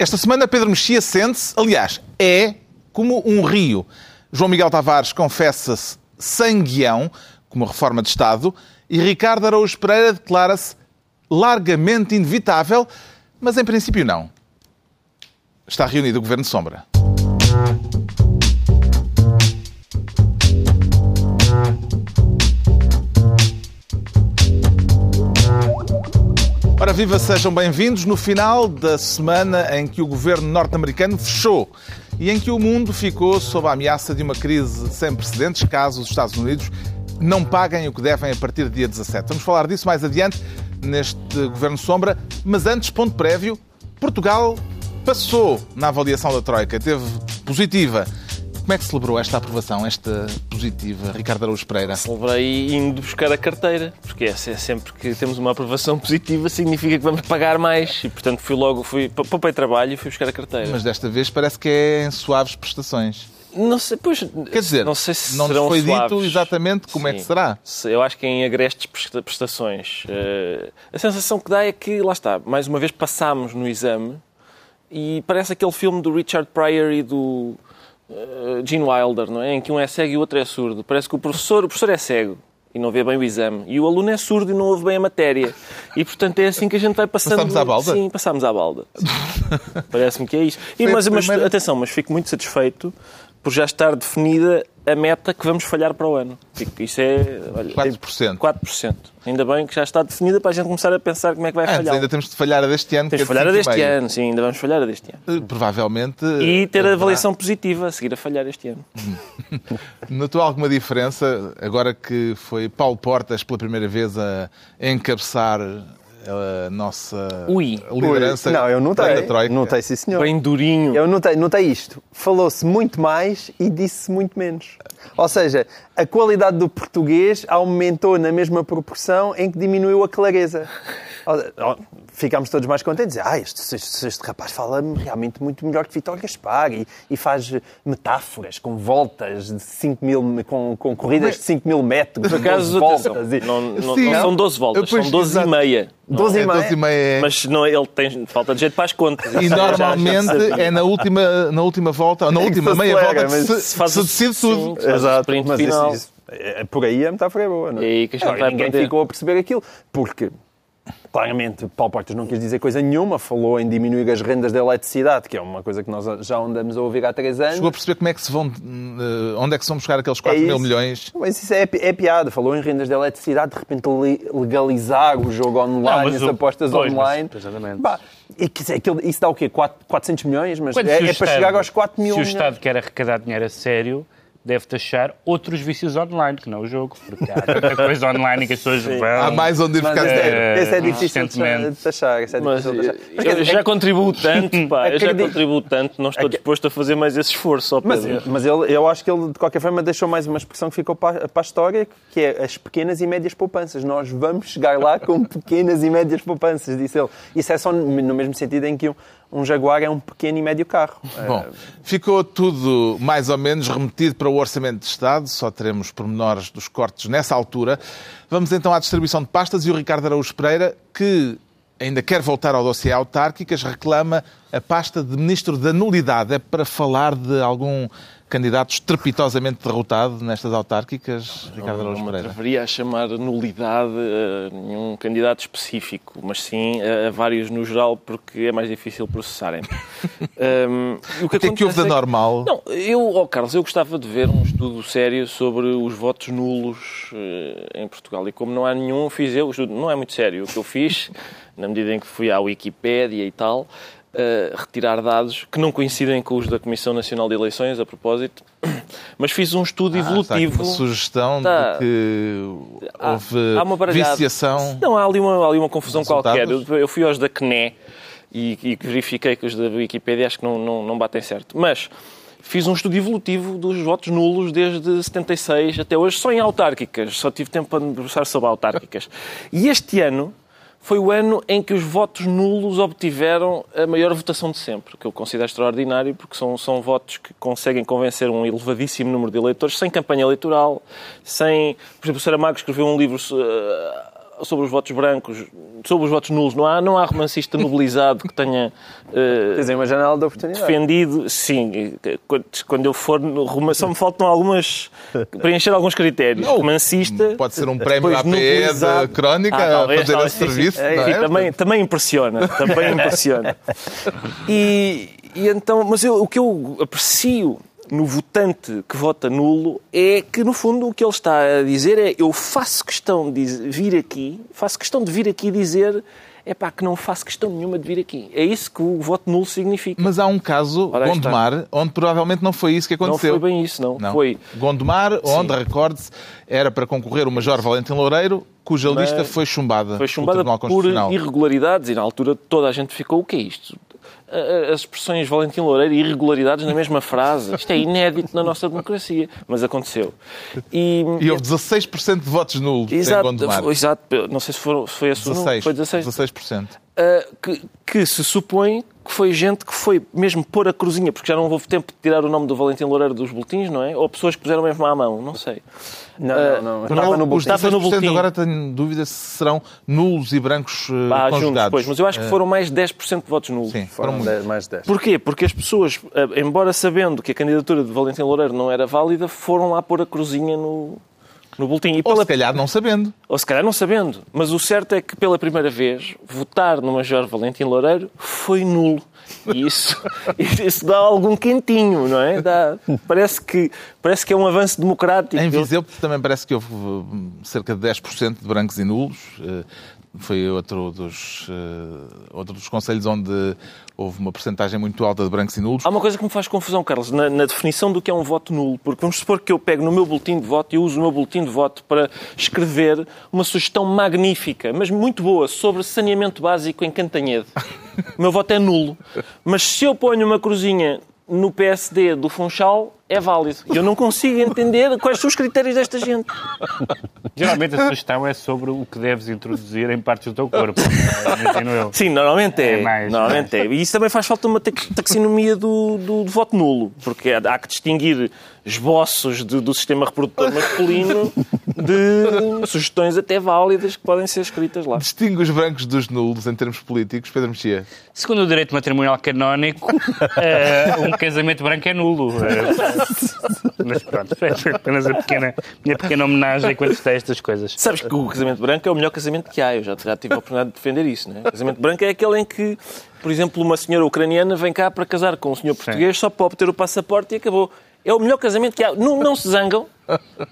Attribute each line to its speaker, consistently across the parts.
Speaker 1: Esta semana Pedro Mexia sente-se, aliás, é como um rio. João Miguel Tavares confessa-se sem guião, como reforma de Estado, e Ricardo Araújo Pereira declara-se largamente inevitável, mas em princípio não. Está reunido o Governo Sombra. Ora, viva, sejam bem-vindos no final da semana em que o governo norte-americano fechou e em que o mundo ficou sob a ameaça de uma crise sem precedentes caso os Estados Unidos não paguem o que devem a partir do dia 17. Vamos falar disso mais adiante neste governo sombra, mas antes, ponto prévio, Portugal passou na avaliação da Troika, teve positiva. Como é que celebrou esta aprovação, esta positiva, Ricardo Araújo Pereira?
Speaker 2: Celebrei indo buscar a carteira, porque é sempre que temos uma aprovação positiva significa que vamos pagar mais e, portanto, fui logo, fui, poupei trabalho e fui buscar a carteira.
Speaker 1: Mas desta vez parece que é em suaves prestações.
Speaker 2: Não sei, pois,
Speaker 1: Quer dizer,
Speaker 2: não, sei se
Speaker 1: não nos foi
Speaker 2: suaves.
Speaker 1: dito exatamente como
Speaker 2: Sim.
Speaker 1: é que será.
Speaker 2: Eu acho que é em agrestes presta- prestações. Eh, a sensação que dá é que, lá está, mais uma vez passámos no exame e parece aquele filme do Richard Pryor e do eh, Gene Wilder, não é? Em que um é cego e o outro é surdo. Parece que o professor, o professor é cego e não vê bem o exame. E o aluno é surdo e não ouve bem a matéria. E, portanto, é assim que a gente vai passando...
Speaker 1: Passamos à balda?
Speaker 2: Sim, passámos à balda. Parece-me que é isso. E, mas, mas, atenção, mas fico muito satisfeito por já estar definida a meta que vamos falhar para o ano. Fico- Isso é... Olha,
Speaker 1: 4%.
Speaker 2: 4%. Ainda bem que já está definida para a gente começar a pensar como é que vai
Speaker 1: Antes,
Speaker 2: falhar.
Speaker 1: ainda temos de falhar a deste ano.
Speaker 2: Temos de falhar a
Speaker 1: é de
Speaker 2: deste
Speaker 1: 5,5.
Speaker 2: ano, sim, ainda vamos falhar a deste ano.
Speaker 1: Eh, Provavelmente.
Speaker 2: E ter a
Speaker 1: haverá-
Speaker 2: avaliação positiva a seguir a falhar este ano.
Speaker 1: Notou alguma diferença agora que foi Paulo Portas pela primeira vez a encabeçar a nossa
Speaker 2: Ui.
Speaker 1: liderança
Speaker 3: Não, eu notei.
Speaker 1: da Troika?
Speaker 3: Notei, sim, senhor.
Speaker 2: Bem durinho.
Speaker 3: Eu notei, notei isto. Falou-se muito mais e disse-se muito menos. Ou seja, a qualidade do português aumentou na mesma proporção em que diminuiu a clareza. Ficámos todos mais contentes. Ah, este, este, este rapaz fala realmente muito melhor que Vitor Gaspar e, e faz metáforas com voltas de 5 mil, com, com corridas de 5 mil metros.
Speaker 2: Por acaso,
Speaker 3: 12
Speaker 2: atenção,
Speaker 3: voltas. e-
Speaker 2: não, não-
Speaker 1: Sim.
Speaker 2: não são 12 voltas,
Speaker 1: Pois,
Speaker 2: são 12
Speaker 1: exato.
Speaker 2: e meia.
Speaker 3: 12
Speaker 1: É,
Speaker 3: e meia.
Speaker 1: 12 e meia é-
Speaker 2: Mas não, ele tem falta de jeito para as contas.
Speaker 1: E
Speaker 2: Já- já- já
Speaker 1: normalmente é na última, na última volta, ou na última meia volta, que se,
Speaker 2: se faz
Speaker 1: se decide
Speaker 2: sim.
Speaker 1: tudo.
Speaker 2: Faz o sprint
Speaker 3: mas
Speaker 2: final.
Speaker 3: isso- é- por aí a metáfora é boa, não é?
Speaker 2: É aí que a gente
Speaker 3: Agora,
Speaker 2: vai
Speaker 3: ninguém ficou a perceber aquilo, porque claramente Paulo Portas não quis dizer coisa nenhuma, falou em diminuir as rendas da eletricidade, que é uma coisa que nós já andamos a ouvir há três anos.
Speaker 1: Chegou a perceber como é que se vão, eh, onde é que se vão buscar aqueles 4
Speaker 3: É
Speaker 1: mil milhões?
Speaker 3: Mas isso é, é piada. Falou em rendas de eletricidade, de repente le- legalizar o jogo online,
Speaker 4: Não, mas
Speaker 3: as
Speaker 4: o-
Speaker 3: apostas
Speaker 4: pois, mas-
Speaker 3: online.
Speaker 4: exatamente.
Speaker 3: Pá, e isso dá o quê? Quatro- 400 milhões? Mas
Speaker 4: Quando
Speaker 3: é,
Speaker 4: o
Speaker 3: é para
Speaker 4: Estado-
Speaker 3: chegar aos 4 mil
Speaker 4: Se o
Speaker 3: milhões.
Speaker 4: Estado quer arrecadar dinheiro a sério, deve taxar outros vícios online, que não o jogo, porque há tanta coisa online que as pessoas vão...
Speaker 1: Há mais onde ir
Speaker 3: Mas
Speaker 1: dinheiro.
Speaker 3: é, esse é
Speaker 4: Eh,
Speaker 3: difícil de de taxar. esse é
Speaker 2: Mas
Speaker 3: difícil de
Speaker 2: eu,
Speaker 3: taxar. Mas, quer
Speaker 2: eu
Speaker 3: dizer,
Speaker 2: já
Speaker 3: é-
Speaker 2: contribuo tanto, pá, eu já contribuo tanto, não estou
Speaker 3: Ac-
Speaker 2: disposto a fazer mais esse esforço. ó
Speaker 3: Mas, mas ele, eu acho que ele, de qualquer forma, deixou mais uma expressão que ficou para, para a história, que é as pequenas e médias poupanças. Nós vamos chegar lá com pequenas e médias poupanças, disse ele. Isso é só no mesmo sentido em que um, um Jaguar é um pequeno e médio carro.
Speaker 1: Bom, ficou tudo mais ou menos remetido para o Orçamento de Estado, só teremos pormenores dos cortes nessa altura. Vamos então à distribuição de pastas e o Ricardo Araújo Pereira, que ainda quer voltar ao dossiê autárquicas, reclama a pasta de Ministro da Nulidade. É para falar de algum candidato estrepitosamente derrotado nestas autárquicas, Ricardo
Speaker 2: Não
Speaker 1: Araújo Pereira?
Speaker 2: atreveria a chamar nulidade a nenhum candidato específico, mas sim a, vários no geral, porque é mais difícil processarem. Um, e
Speaker 1: O que é que houve da
Speaker 2: é que-
Speaker 1: normal?
Speaker 2: Não, eu, ó Carlos, eu gostava de ver um estudo sério sobre os votos nulos eh, em Portugal. E como não há nenhum, fiz eu. O estudo não é muito sério. O que eu fiz, na medida em que fui à Wikipédia e tal, eh, retirar dados que não coincidem com os da Comissão Nacional de Eleições, a propósito, mas fiz um estudo
Speaker 1: Ah, está
Speaker 2: evolutivo.
Speaker 1: uma sugestão
Speaker 2: Tá.
Speaker 1: de que
Speaker 2: Há-
Speaker 1: houve
Speaker 2: há uma baralhada.
Speaker 1: viciação.
Speaker 2: Não, há ali uma, há ali uma confusão qualquer. Eu, eu fui aos da CNE e, e verifiquei que os da Wikipédia acho que não, não, não batem certo. Mas fiz um estudo evolutivo dos votos nulos desde 76 até hoje, só em autárquicas. Só tive tempo para me debruçar sobre autárquicas. E este ano foi o ano em que os votos nulos obtiveram a maior votação de sempre, que eu considero extraordinário, porque são, são votos que conseguem convencer um elevadíssimo número de eleitores sem campanha eleitoral, sem... Por exemplo, o Saramago escreveu um livro eh, sobre os votos brancos, sobre os votos nulos, não há, não há romancista nobilizado que tenha eh,
Speaker 3: aí uma janela de oportunidade.
Speaker 2: defendido. Sim, quando- eu for só me faltam algumas. preencher alguns critérios.
Speaker 1: Não,
Speaker 2: romancista.
Speaker 1: Pode ser um prémio
Speaker 2: depois
Speaker 1: APE
Speaker 2: nobilizado.
Speaker 1: da crónica
Speaker 2: Ah,
Speaker 1: a
Speaker 2: talvez,
Speaker 1: fazer
Speaker 2: talvez,
Speaker 1: esse serviço.
Speaker 2: É,
Speaker 1: é?
Speaker 2: também, também impressiona. Também impressiona. E, e então, mas eu- o que eu aprecio no votante que vota nulo é que, no fundo, o que ele está a dizer é eu faço questão de vir aqui, faço questão de vir aqui dizer é pá, que não faço questão nenhuma de vir aqui. É isso que o voto nulo significa.
Speaker 1: Mas há um caso,
Speaker 2: Ora.
Speaker 1: Gondomar, onde provavelmente não foi isso que
Speaker 2: não
Speaker 1: aconteceu.
Speaker 2: foi bem isso, não.
Speaker 1: Não.
Speaker 2: Foi
Speaker 1: Gondomar, onde, recorde-se, era para concorrer o Major Valentim Loureiro, cuja
Speaker 2: Mas
Speaker 1: lista foi chumbada,
Speaker 2: Foi chumbada por irregularidades e na altura toda a gente ficou o que é isto? As expressões Valentim Loureiro e irregularidades na mesma frase. Isto é inédito na nossa democracia, mas aconteceu. E,
Speaker 1: E houve 16% de votos nulos em
Speaker 2: exato,
Speaker 1: Gondomar.
Speaker 2: exato, não sei se, foram, se foi esse o número,
Speaker 1: 16,
Speaker 2: foi 16.
Speaker 1: 16%.
Speaker 2: Uh, que, que se supõe que foi gente que foi mesmo pôr a cruzinha, porque já não houve tempo de tirar o nome do Valentim Loureiro dos boletins, não é? Ou pessoas que puseram mesmo à mão, não sei.
Speaker 3: Não,
Speaker 2: Uh,
Speaker 3: não, não.
Speaker 2: não,
Speaker 3: Estava no
Speaker 1: Os
Speaker 3: boletim.
Speaker 2: Estava no
Speaker 1: 16%
Speaker 2: boletim.
Speaker 1: agora tenho dúvida se serão nulos e brancos eh,
Speaker 2: Ah, juntos
Speaker 1: conjugados.
Speaker 2: depois, mas eu acho que foram mais 10% de votos nulos.
Speaker 1: Sim, foram
Speaker 3: Foram
Speaker 1: muitos.
Speaker 3: 10, mais 10.
Speaker 2: Porquê? Porque as pessoas, eh, embora sabendo que a candidatura de Valentim Loureiro não era válida, foram lá pôr a cruzinha no, no boletim. E
Speaker 1: Ou
Speaker 2: pela-
Speaker 1: se calhar não sabendo.
Speaker 2: ou se calhar não sabendo. Mas o certo é que pela primeira vez, votar no Major Valentim Loureiro foi nulo. E isso, isso dá algum quentinho, não é? Dá, parece, que, parece que é um avanço democrático.
Speaker 1: Em Viseu também parece que houve hum, cerca de 10% de brancos e nulos. Foi outro dos, eh, outro dos conselhos onde houve uma porcentagem muito alta de brancos e nulos.
Speaker 2: Há uma coisa que me faz confusão, Carlos, na, na definição do que é um voto nulo. Porque vamos supor que eu pego no meu boletim de voto e uso o meu boletim de voto para escrever uma sugestão magnífica, mas muito boa, sobre saneamento básico em Cantanhede. O meu voto é nulo. Mas se eu ponho uma cruzinha no PSD do Funchal, é válido. Eu não consigo entender quais são os critérios desta gente.
Speaker 4: Geralmente a sugestão é sobre o que deves introduzir em partes do teu corpo. Imagino eu.
Speaker 2: Sim, normalmente é.
Speaker 4: É mais,
Speaker 2: normalmente é. E isso também faz falta uma tax- taxonomia do, do, do voto nulo, porque há que distinguir esboços do sistema reprodutor masculino de sugestões até válidas que podem ser escritas lá.
Speaker 1: Distingue os brancos dos nulos em termos políticos, Pedro Mexia.
Speaker 4: Segundo o direito matrimonial canónico, eh, um casamento branco é nulo. Eh, mas pronto, foi apenas a pequena, minha pequena homenagem quando está a estas coisas.
Speaker 2: Sabes que o casamento branco é o melhor casamento que há. Eu já, já tive a oportunidade de defender isso. Né? O casamento branco é aquele em que, por exemplo, uma senhora ucraniana vem cá para casar com um senhor português só para obter o passaporte e acabou. É o melhor casamento que há. Não, não se zangam,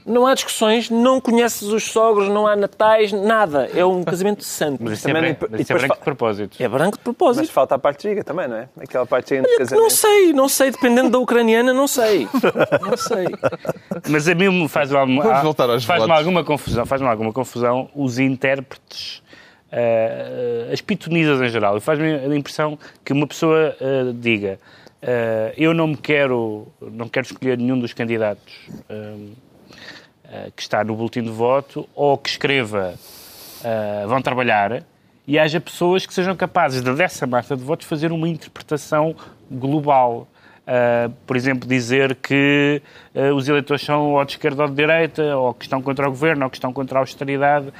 Speaker 2: não há discussões, não conheces os sogros, não há natais, nada. É um casamento santo.
Speaker 4: Mas isso é
Speaker 3: Também
Speaker 4: branco, mas isso é branco de propósito.
Speaker 2: É branco de
Speaker 3: Mas
Speaker 2: propósito.
Speaker 3: falta a parte giga também, não é? Aquela parte giga de
Speaker 2: Não
Speaker 3: casamento.
Speaker 2: sei, não sei, dependendo da ucraniana, não sei. Não sei.
Speaker 4: Mas a mim me faz faz-me
Speaker 1: votos.
Speaker 4: alguma confusão, faz-me alguma confusão os intérpretes, eh, as pitonisas em geral. E Faz-me a impressão que uma pessoa eh, diga eh, eu não me quero, não quero escolher nenhum dos candidatos eh, eh, que está no boletim de voto ou que escreva eh, vão trabalhar e haja pessoas que sejam capazes de, dessa massa de votos fazer uma interpretação global. Uh, por exemplo, dizer que uh, os eleitores são ou de esquerda ou de direita, ou que estão contra o governo, ou que estão contra a austeridade.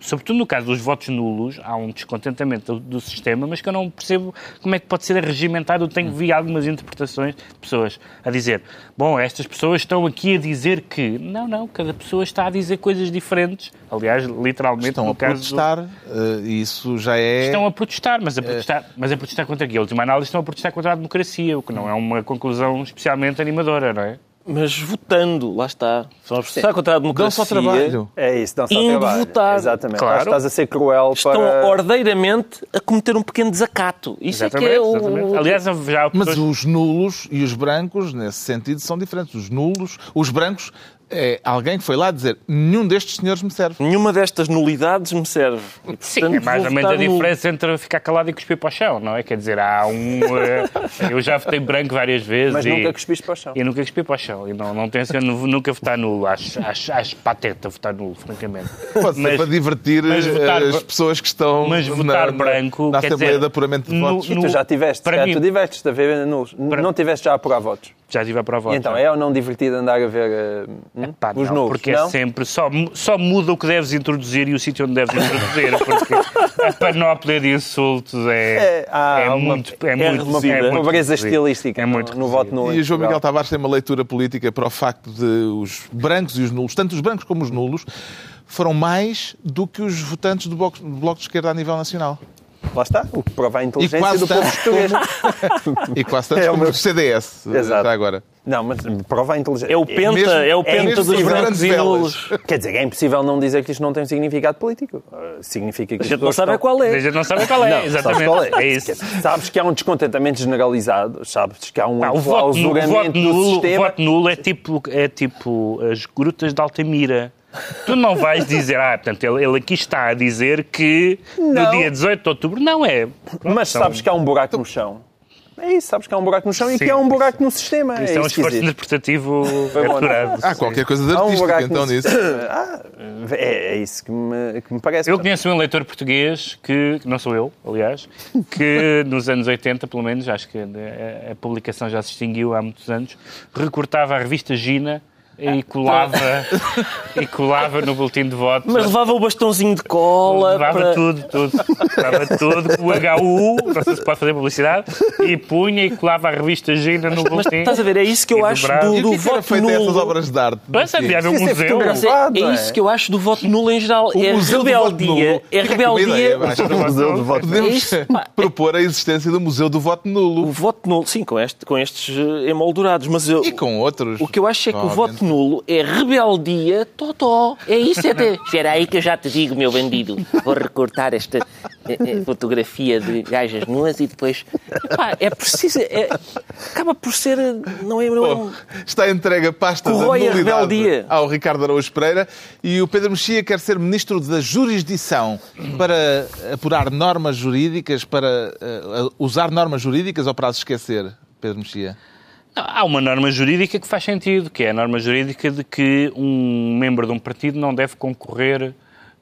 Speaker 4: Sobretudo no caso dos votos nulos, há um descontentamento do, do, sistema, mas que eu não percebo como é que pode ser regimentado. Eu tenho vi algumas interpretações de pessoas a dizer: bom, estas pessoas estão aqui a dizer que. Não, não, cada pessoa está a dizer coisas diferentes. Aliás, literalmente,
Speaker 1: Estão
Speaker 4: no
Speaker 1: a
Speaker 4: caso
Speaker 1: protestar, eh, e isso já é...
Speaker 4: Estão a protestar, mas a protestar, mas a protestar contra quê? A última análise estão a protestar contra a democracia, o que não é uma conclusão especialmente animadora, não é?
Speaker 2: Mas votando, lá está. São a protestar contra a democracia.
Speaker 1: Dão só trabalho.
Speaker 3: É isso, dão só
Speaker 2: Indo
Speaker 3: trabalho.
Speaker 2: votar.
Speaker 3: Exatamente.
Speaker 4: Claro.
Speaker 3: Estás a ser cruel
Speaker 2: Estão
Speaker 3: para...
Speaker 2: ordeiramente a cometer um pequeno desacato. Isso é que é o...
Speaker 4: exatamente. Aliás, já há
Speaker 1: Mas
Speaker 4: pessoas-
Speaker 1: os nulos e os brancos, nesse sentido, são diferentes. Os nulos, os brancos, é alguém que foi lá dizer nenhum destes senhores me serve.
Speaker 2: Nenhuma destas nulidades me serve. E,
Speaker 4: Sim,
Speaker 2: portanto,
Speaker 4: é mais ou menos a diferença entre ficar calado e cuspir para o chão, não é? Quer dizer, há um. eh, eu já votei branco várias vezes.
Speaker 3: Mas
Speaker 4: e,
Speaker 3: nunca cuspiste para o chão.
Speaker 4: E nunca cuspi para o chão. E não, não tenho nunca votar nulo. Acho, acho, acho pateta votar nulo, francamente.
Speaker 1: Pode ser
Speaker 4: Mas-
Speaker 1: para divertir
Speaker 4: mas
Speaker 1: eh,
Speaker 4: votar-
Speaker 1: as pessoas que estão
Speaker 4: Mas
Speaker 1: na-
Speaker 4: votar
Speaker 1: na,
Speaker 4: branco.
Speaker 1: na
Speaker 4: quer
Speaker 1: Assembleia
Speaker 4: dizer,
Speaker 1: de Apuramento de
Speaker 4: no-
Speaker 1: Votos.
Speaker 3: E
Speaker 4: no-
Speaker 3: tu já tiveste,
Speaker 4: para
Speaker 3: já
Speaker 4: mim-
Speaker 3: tu divertes-te a ver nulos.
Speaker 4: Para-
Speaker 3: Não tiveste já a apurar votos.
Speaker 4: Já estive à prova.
Speaker 3: E então, é ou não divertido andar a ver eh, hum?
Speaker 4: Pá,
Speaker 3: os
Speaker 4: não,
Speaker 3: novos?
Speaker 4: porque
Speaker 3: não?
Speaker 4: é sempre, só, só muda o que deves introduzir e o sítio onde deves introduzir, porque a panóplia de insultos é,
Speaker 3: É,
Speaker 4: é
Speaker 3: uma-
Speaker 4: muito, é,
Speaker 3: é
Speaker 4: muito,
Speaker 3: uma
Speaker 4: é muito
Speaker 3: pobreza
Speaker 4: reduzido.
Speaker 3: estilística
Speaker 4: é
Speaker 3: no-
Speaker 4: muito
Speaker 3: no
Speaker 4: reduzido.
Speaker 3: voto nulo.
Speaker 1: E o João
Speaker 3: Portugal.
Speaker 1: Miguel Tavares tem uma leitura política para o facto de os brancos e os nulos, tanto os brancos como os nulos, foram mais do que os votantes do Bloco, do bloco de Esquerda a nível nacional.
Speaker 3: Lá está, o que prova a inteligência do povo
Speaker 1: tanto
Speaker 3: português.
Speaker 1: E quase tantos
Speaker 3: É o
Speaker 1: como
Speaker 3: meu-
Speaker 1: o CDS,
Speaker 3: Exato.
Speaker 1: até agora.
Speaker 3: Não, mas prova a inteligência.
Speaker 2: É o penta,
Speaker 1: mesmo-
Speaker 2: é, o
Speaker 1: é
Speaker 2: penta
Speaker 1: mesmo
Speaker 2: dos brancos
Speaker 1: grandes
Speaker 2: e nulos.
Speaker 3: Quer dizer, é impossível não dizer que isto não tem significado político. Uh, Significa que
Speaker 2: A gente não sabe
Speaker 3: estão-
Speaker 2: qual
Speaker 4: A
Speaker 2: é.
Speaker 4: gente não sabe qual é,
Speaker 3: Não, sabes
Speaker 4: exatamente.
Speaker 3: qual é?
Speaker 4: É isso.
Speaker 3: Sabes que há um descontentamento generalizado, sabes que há um
Speaker 4: o, voto, voto
Speaker 3: do
Speaker 4: nulo, o
Speaker 3: sistema.
Speaker 4: voto nulo é tipo, é tipo as grutas de Altamira. Tu não vais dizer, ah, portanto, ele, ele aqui está a dizer que no
Speaker 3: Não.
Speaker 4: dia 18 de outubro. Não é.
Speaker 3: Mas
Speaker 4: São-
Speaker 3: sabes que há um buraco no chão. É isso, sabes que há um buraco no chão e
Speaker 4: Sim,
Speaker 3: que há um buraco no sistema.
Speaker 4: Isso é,
Speaker 3: é
Speaker 4: um esforço interpretativo capturado.
Speaker 1: Há qualquer coisa de
Speaker 3: Há um
Speaker 1: artística
Speaker 3: buraco
Speaker 1: então
Speaker 3: no
Speaker 1: nisso.
Speaker 3: Ah, é, é isso que me, que me parece.
Speaker 4: Eu conheço um eleitor português que, que não sou eu, aliás, que nos anos 80, pelo menos, acho que a, a publicação já se extinguiu há muitos anos, recortava a revista Gina e colava, e colava no boletim de voto.
Speaker 2: Mas levava o bastãozinho de cola.
Speaker 4: Levava
Speaker 2: para-
Speaker 4: tudo, tudo. Levava tudo, o HU, não sei se pode fazer publicidade, e punha e colava a revista Gina no
Speaker 2: Mas
Speaker 4: boletim.
Speaker 2: estás a ver, é isso que eu acho do,
Speaker 1: E o
Speaker 2: do
Speaker 1: que é
Speaker 2: voto
Speaker 1: a essas
Speaker 2: nulo.
Speaker 1: obras de arte?
Speaker 4: Mas havia um
Speaker 3: é
Speaker 4: museu.
Speaker 2: Mas é, é
Speaker 3: é?
Speaker 2: isso que eu acho do voto nulo em geral.
Speaker 1: O
Speaker 2: é
Speaker 1: Museu do Nulo.
Speaker 2: rebeldia. É rebeldia.
Speaker 3: O museu do.
Speaker 1: Podemos
Speaker 2: É isso, pá.
Speaker 1: propor a existência do Museu do Voto
Speaker 2: O
Speaker 1: Nulo.
Speaker 2: voto nulo, sim, com, este, com estes eh, emoldurados. Mas eu,
Speaker 1: E com outros.
Speaker 2: o que eu acho é que o voto nulo é rebeldia totó. É isso até. Espera aí que eu já te digo, meu bandido. Vou recortar esta eh, eh, fotografia de gajas nuas e depois... Epá, é preciso... é- acaba por ser... Não é...
Speaker 1: Bom, está entregue a pasta da
Speaker 2: Corrói a
Speaker 1: nulidade
Speaker 2: rebeldia.
Speaker 1: ao Ricardo Araújo Pereira e o Pedro Mexia quer ser ministro da jurisdição para apurar normas jurídicas, para eh, usar normas jurídicas ou para as esquecer, Pedro Mexia?
Speaker 4: Há uma norma jurídica que faz sentido, que é a norma jurídica de que um membro de um partido não deve concorrer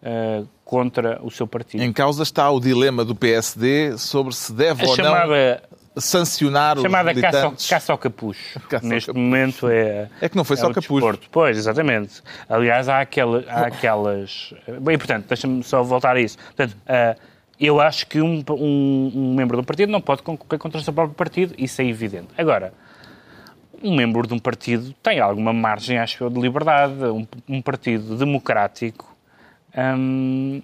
Speaker 4: eh, contra o seu partido.
Speaker 1: Em causa está o dilema do PSD sobre se deve
Speaker 4: A
Speaker 1: ou
Speaker 4: chamada,
Speaker 1: não sancionar os
Speaker 4: chamada caça, ao,
Speaker 1: militantes.
Speaker 4: caça ao capucho.
Speaker 1: Caça
Speaker 4: Neste
Speaker 1: capucho.
Speaker 4: momento é.
Speaker 1: É que não foi só
Speaker 4: o
Speaker 1: capucho.
Speaker 4: desporto. Pois, exatamente. Aliás, há, aquela, há aquelas. Bem, portanto, deixa-me só voltar a isso. Portanto, ah, eu acho que um, um- um membro de um partido não pode concorrer contra o seu próprio partido, isso é evidente. Agora, um membro de um partido tem alguma margem, acho eu, de liberdade. Um, um partido democrático. hum,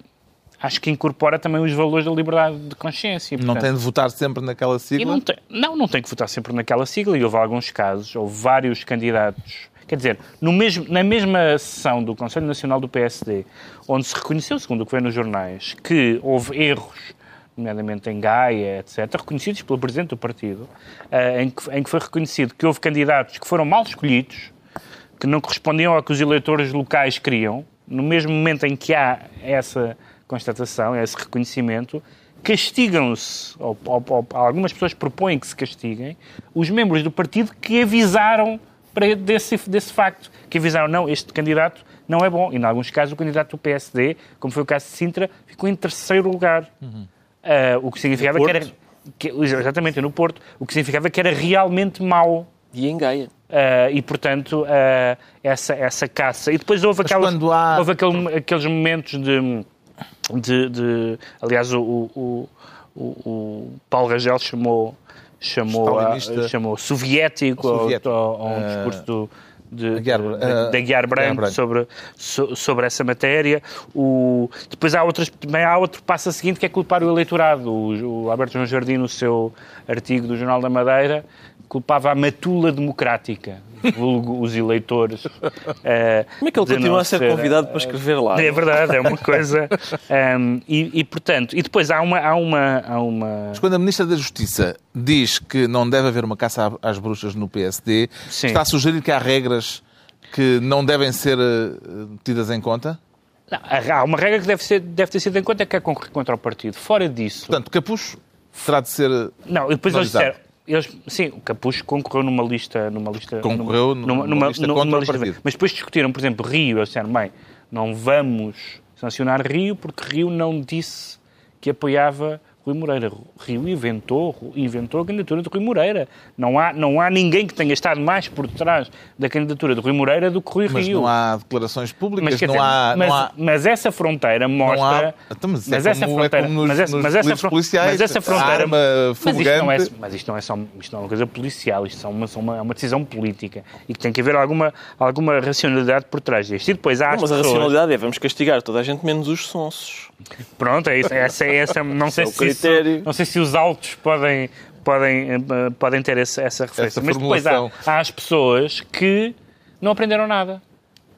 Speaker 4: acho que incorpora também os valores da liberdade de consciência.
Speaker 1: Não
Speaker 4: Portanto,
Speaker 1: tem de votar sempre naquela sigla?
Speaker 4: não, tem, não, não tem que votar sempre naquela sigla. E houve alguns casos, houve vários candidatos. Quer dizer, no mesmo, na mesma sessão do Conselho Nacional do PSD, onde se reconheceu, segundo o que veio nos jornais, que houve erros, nomeadamente em Gaia, etc., reconhecidos pelo Presidente do partido, eh, em, que, em que foi reconhecido que houve candidatos que foram mal escolhidos, que não correspondiam ao que os eleitores locais queriam, no mesmo momento em que há essa constatação, esse reconhecimento, castigam-se, ou, ou- ou algumas pessoas propõem que se castiguem, os membros do partido que avisaram para desse, desse facto, que avisaram, não, este candidato não é bom. E, em alguns casos, o candidato do PSD, como foi o caso de Sintra, ficou em terceiro lugar. Ah, o que significava que era... Que- exatamente, no Porto. O que significava que era realmente mau.
Speaker 2: E em Gaia.
Speaker 4: Uh, e, portanto, uh, essa, essa caça. E depois houve, aquelas,
Speaker 1: há-
Speaker 4: houve aquele- aqueles momentos de. de, de- aliás, o, o, o, o Paulo Rangel chamou, chamou, a- chamou soviético,
Speaker 1: Soviético.
Speaker 4: ao- ao- a um
Speaker 1: Uh,
Speaker 4: discurso do. De, de,
Speaker 1: uh,
Speaker 4: de Aguiar Branco,
Speaker 1: Branco.
Speaker 4: Sobre, so- sobre essa matéria. O, depois há, outras, também há outro passo a seguinte que é culpar o eleitorado. O, o Alberto João Jardim, no seu artigo do Jornal da Madeira, culpava a matula democrática, vulgo os eleitores. eh,
Speaker 2: Como é que ele continua a ser convidado para escrever lá?
Speaker 4: É verdade, é uma coisa. um, e, e, portanto, e depois há uma. Há uma, há uma
Speaker 1: Mas quando a Ministra da Justiça diz que não deve haver uma caça às bruxas no PSD,
Speaker 4: Sim.
Speaker 1: está a sugerir que há regras que não devem ser eh, tidas em conta?
Speaker 4: não, há uma regra que deve, ser, deve ter sido em conta que é concorrer contra o partido. Fora disso.
Speaker 1: Portanto, capucho terá de ser... eh,
Speaker 4: Não, e depois eles disseram. Eles, sim, o Capucho concorreu numa lista. Numa lista
Speaker 1: Concorreu
Speaker 4: numa,
Speaker 1: numa lista contra o
Speaker 4: de-
Speaker 1: partido.
Speaker 4: Mas depois discutiram, por exemplo, Rio. Eles disseram, bem, não vamos sancionar Rio porque Rio não disse que apoiava Rui Moreira. Rio inventou, inventou a candidatura de Rui Moreira. Não há, não há ninguém que tenha estado mais por trás da candidatura de Rui Moreira do que Rui
Speaker 1: Mas
Speaker 4: Rio.
Speaker 1: não há declarações públicas,
Speaker 4: Mas, quer
Speaker 1: não,
Speaker 4: dizer,
Speaker 1: há,
Speaker 4: mas,
Speaker 1: não há...
Speaker 4: mas essa fronteira mostra.
Speaker 1: há- Então, mas é
Speaker 4: mas essa
Speaker 1: é
Speaker 4: fronteira.
Speaker 1: nos-
Speaker 4: mas essa, mas
Speaker 1: policiais,
Speaker 4: mas essa
Speaker 1: a
Speaker 4: fronteira.
Speaker 1: arma
Speaker 4: mas isto, não é, mas isto não é só isto não é uma coisa policial, isto é uma, uma, é uma decisão política e que tem que haver alguma, alguma racionalidade por trás disto. E depois há
Speaker 2: Não,
Speaker 4: as
Speaker 2: mas a
Speaker 4: pessoas-
Speaker 2: racionalidade é vamos castigar toda a gente menos os sonsos.
Speaker 4: Pronto, é isso. Essa, é essa, não, sei
Speaker 2: é o
Speaker 4: se
Speaker 2: critério.
Speaker 4: não sei se os altos podem, podem, eh, podem ter esse- essa referência.
Speaker 1: Essa
Speaker 4: Mas depois há, há as pessoas que não aprenderam nada.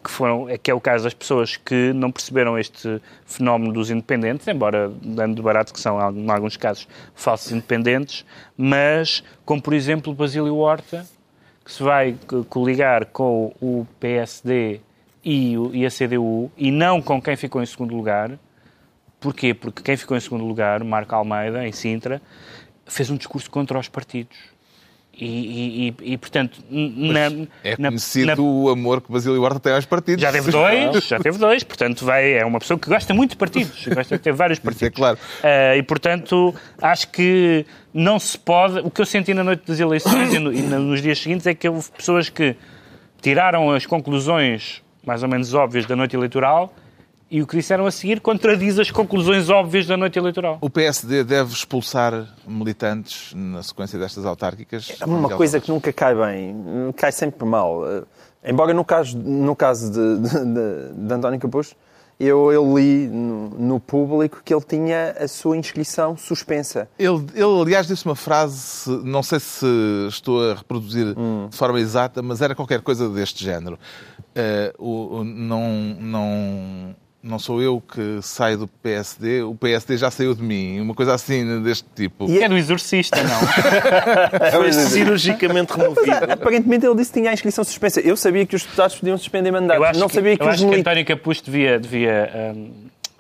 Speaker 4: Que, foram, é que é o caso das pessoas que não perceberam este fenómeno dos independentes, embora dando de barato que são, em alguns casos, falsos independentes, mas como, por exemplo, o Basílio Horta, que se vai co- coligar com o PSD e, e a CDU, e não com quem ficou em segundo lugar, Porquê? Porque quem ficou em segundo lugar, Marco Almeida, em Sintra, fez um discurso contra os partidos. E, e- e- e, portanto, na,
Speaker 1: É conhecido
Speaker 4: na-
Speaker 1: o amor que Basílio Horta tem aos partidos.
Speaker 4: já teve dois, já teve dois, portanto vai, é uma pessoa que gosta muito de partidos, gosta de ter vários
Speaker 1: Isso é
Speaker 4: partidos.
Speaker 1: claro.
Speaker 4: Eh, e portanto acho que não se pode. O que eu senti na noite das eleições e, no- e nos dias seguintes é que houve pessoas que tiraram as conclusões mais ou menos óbvias da noite eleitoral e o que disseram a seguir contradiz as conclusões óbvias da noite eleitoral.
Speaker 1: O PSD deve expulsar militantes na sequência destas autárquicas?
Speaker 3: É uma coisa que nunca cai bem, cai sempre mal. Eh, Embora no caso, no caso de, de, de- de António Capuz, eu, eu li no, no público que ele tinha a sua inscrição suspensa.
Speaker 1: Ele, ele, aliás, disse uma frase, não sei se estou a reproduzir de forma exata, mas era qualquer coisa deste género. Eh, o- o- não, não, não sou eu que saio do PSD, o PSD já saiu de mim. Uma coisa assim deste tipo.
Speaker 3: E
Speaker 4: É do exorcista, não?
Speaker 2: Foi cirurgicamente removido.
Speaker 3: Aparentemente ele disse que tinha a inscrição suspensa. Eu sabia que os deputados podiam suspender mandatos.
Speaker 4: Eu acho
Speaker 3: não
Speaker 4: que,
Speaker 3: sabia que
Speaker 4: eu
Speaker 3: os
Speaker 4: acho que. António Capuz devia, devia hum,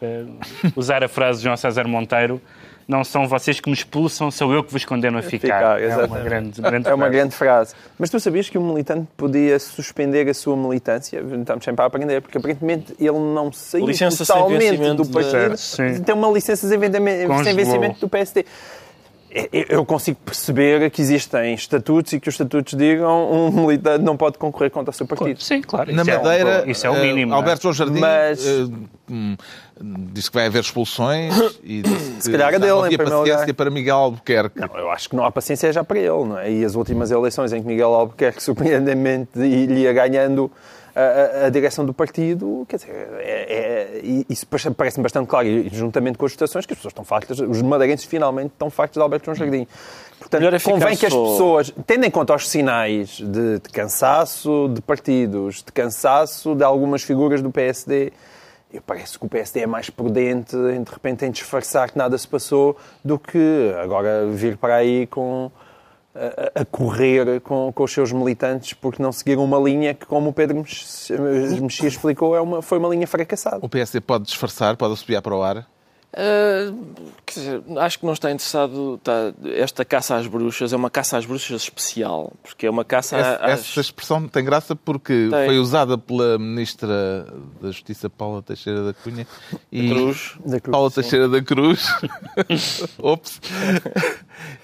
Speaker 4: hum, usar a frase de João César Monteiro não são vocês que me expulsam, sou eu que vos condeno a ficar.
Speaker 3: Ficar,
Speaker 4: é uma grande, grande
Speaker 3: É uma
Speaker 4: frase.
Speaker 3: grande frase. Mas tu sabias que um militante podia suspender a sua militância? Estamos sempre a aprender, porque aparentemente ele não saiu
Speaker 2: Licença sem
Speaker 3: totalmente
Speaker 2: vencimento
Speaker 3: do partido.
Speaker 4: Sim.
Speaker 3: Tem uma licença sem vencimento, do PSD. Eu- consigo perceber que existem estatutos e que os estatutos digam um militante não pode concorrer contra o seu partido.
Speaker 4: Sim, claro.
Speaker 1: Na
Speaker 4: isso é um-
Speaker 1: Madeira,
Speaker 4: isso é o
Speaker 1: eh,
Speaker 4: mínimo. é?
Speaker 1: Alberto João Jardim
Speaker 3: Mas-
Speaker 1: disse que vai haver expulsões e disse que
Speaker 3: Se calhar a
Speaker 1: já
Speaker 3: dele,
Speaker 1: não havia paciência
Speaker 3: lugar.
Speaker 1: para Miguel Albuquerque.
Speaker 3: Não, eu acho que não há paciência já para ele, não é? E as últimas eleições em que Miguel Albuquerque surpreendentemente ia ganhando a, a- direção do partido, quer dizer, é- é- isso parece-me bastante claro, e juntamente com as votações, que as pessoas estão fartas, os madeirenses finalmente estão fartos de Alberto João Jardim. Portanto,
Speaker 2: é
Speaker 3: convém que as pessoas, tendo em conta os sinais de, de cansaço de partidos, de cansaço de algumas figuras do PSD, parece que o PSD é mais prudente de repente em disfarçar que nada se passou do que agora vir para aí com a, a correr com, com os seus militantes porque não seguiram uma linha que, como o Pedro Mex- Mexia explicou, é uma, foi uma linha fracassada.
Speaker 1: O PSD pode disfarçar, pode assobiar para o ar.
Speaker 2: Ah, quer dizer, acho que não está interessado. está- esta caça às bruxas é uma caça às bruxas especial, porque é uma caça
Speaker 1: Essa,
Speaker 2: às.
Speaker 1: essa expressão tem graça porque
Speaker 2: Tem.
Speaker 1: foi usada pela Ministra da Justiça, Paula Teixeira da Cunha. E
Speaker 2: Cruz.
Speaker 3: Da Cruz,
Speaker 1: Paula
Speaker 3: sim.
Speaker 1: Teixeira da Cruz. Ops.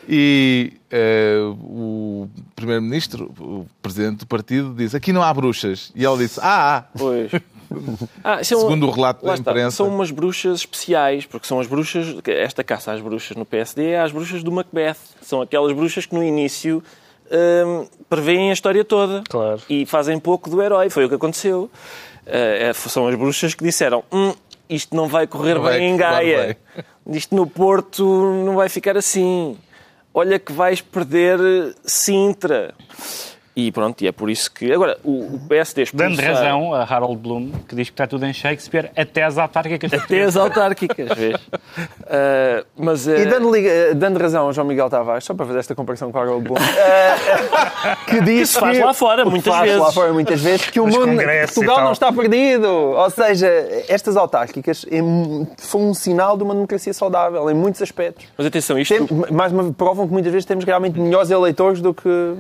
Speaker 1: E eh, o Primeiro-Ministro, o Presidente do partido, disse aqui não há bruxas. E ela disse, ah, há.
Speaker 2: Pois. Ah, isso é um-
Speaker 1: Segundo o relato da
Speaker 2: está,
Speaker 1: imprensa.
Speaker 2: São umas bruxas especiais, porque são as bruxas. Esta caça às bruxas no PSD é às bruxas do Macbeth. São aquelas bruxas que no início hum, preveem a história toda
Speaker 4: Claro.
Speaker 2: e fazem pouco do herói. Foi o que aconteceu. É- são as bruxas que disseram: hum, isto não vai correr
Speaker 1: Não vai
Speaker 2: bem em
Speaker 1: correr
Speaker 2: Gaia, isto no Porto não vai ficar assim. Olha que vais perder eh, Sintra. E pronto, e é por isso que. Agora, o, o PSD
Speaker 4: Dando razão a Harold Bloom, que diz que está tudo em Shakespeare, até as autárquicas.
Speaker 2: Até as autárquicas, vês? Ah, mas
Speaker 3: E
Speaker 2: eh,
Speaker 3: dando, liga- dando razão ao João Miguel Tavares, só para fazer esta comparação com o Harold Bloom, eh, que diz
Speaker 2: se faz
Speaker 3: que-
Speaker 2: lá fora,
Speaker 3: que
Speaker 2: muitas
Speaker 3: faz
Speaker 2: vezes.
Speaker 3: lá fora muitas vezes, que o
Speaker 4: Nos
Speaker 3: mundo, Portugal não está perdido. Ou seja, estas autárquicas é um- foi um sinal de uma democracia saudável em muitos aspectos.
Speaker 2: mas atenção, isto.
Speaker 3: Tem- mais uma, provam que muitas vezes temos realmente melhores eleitores do que,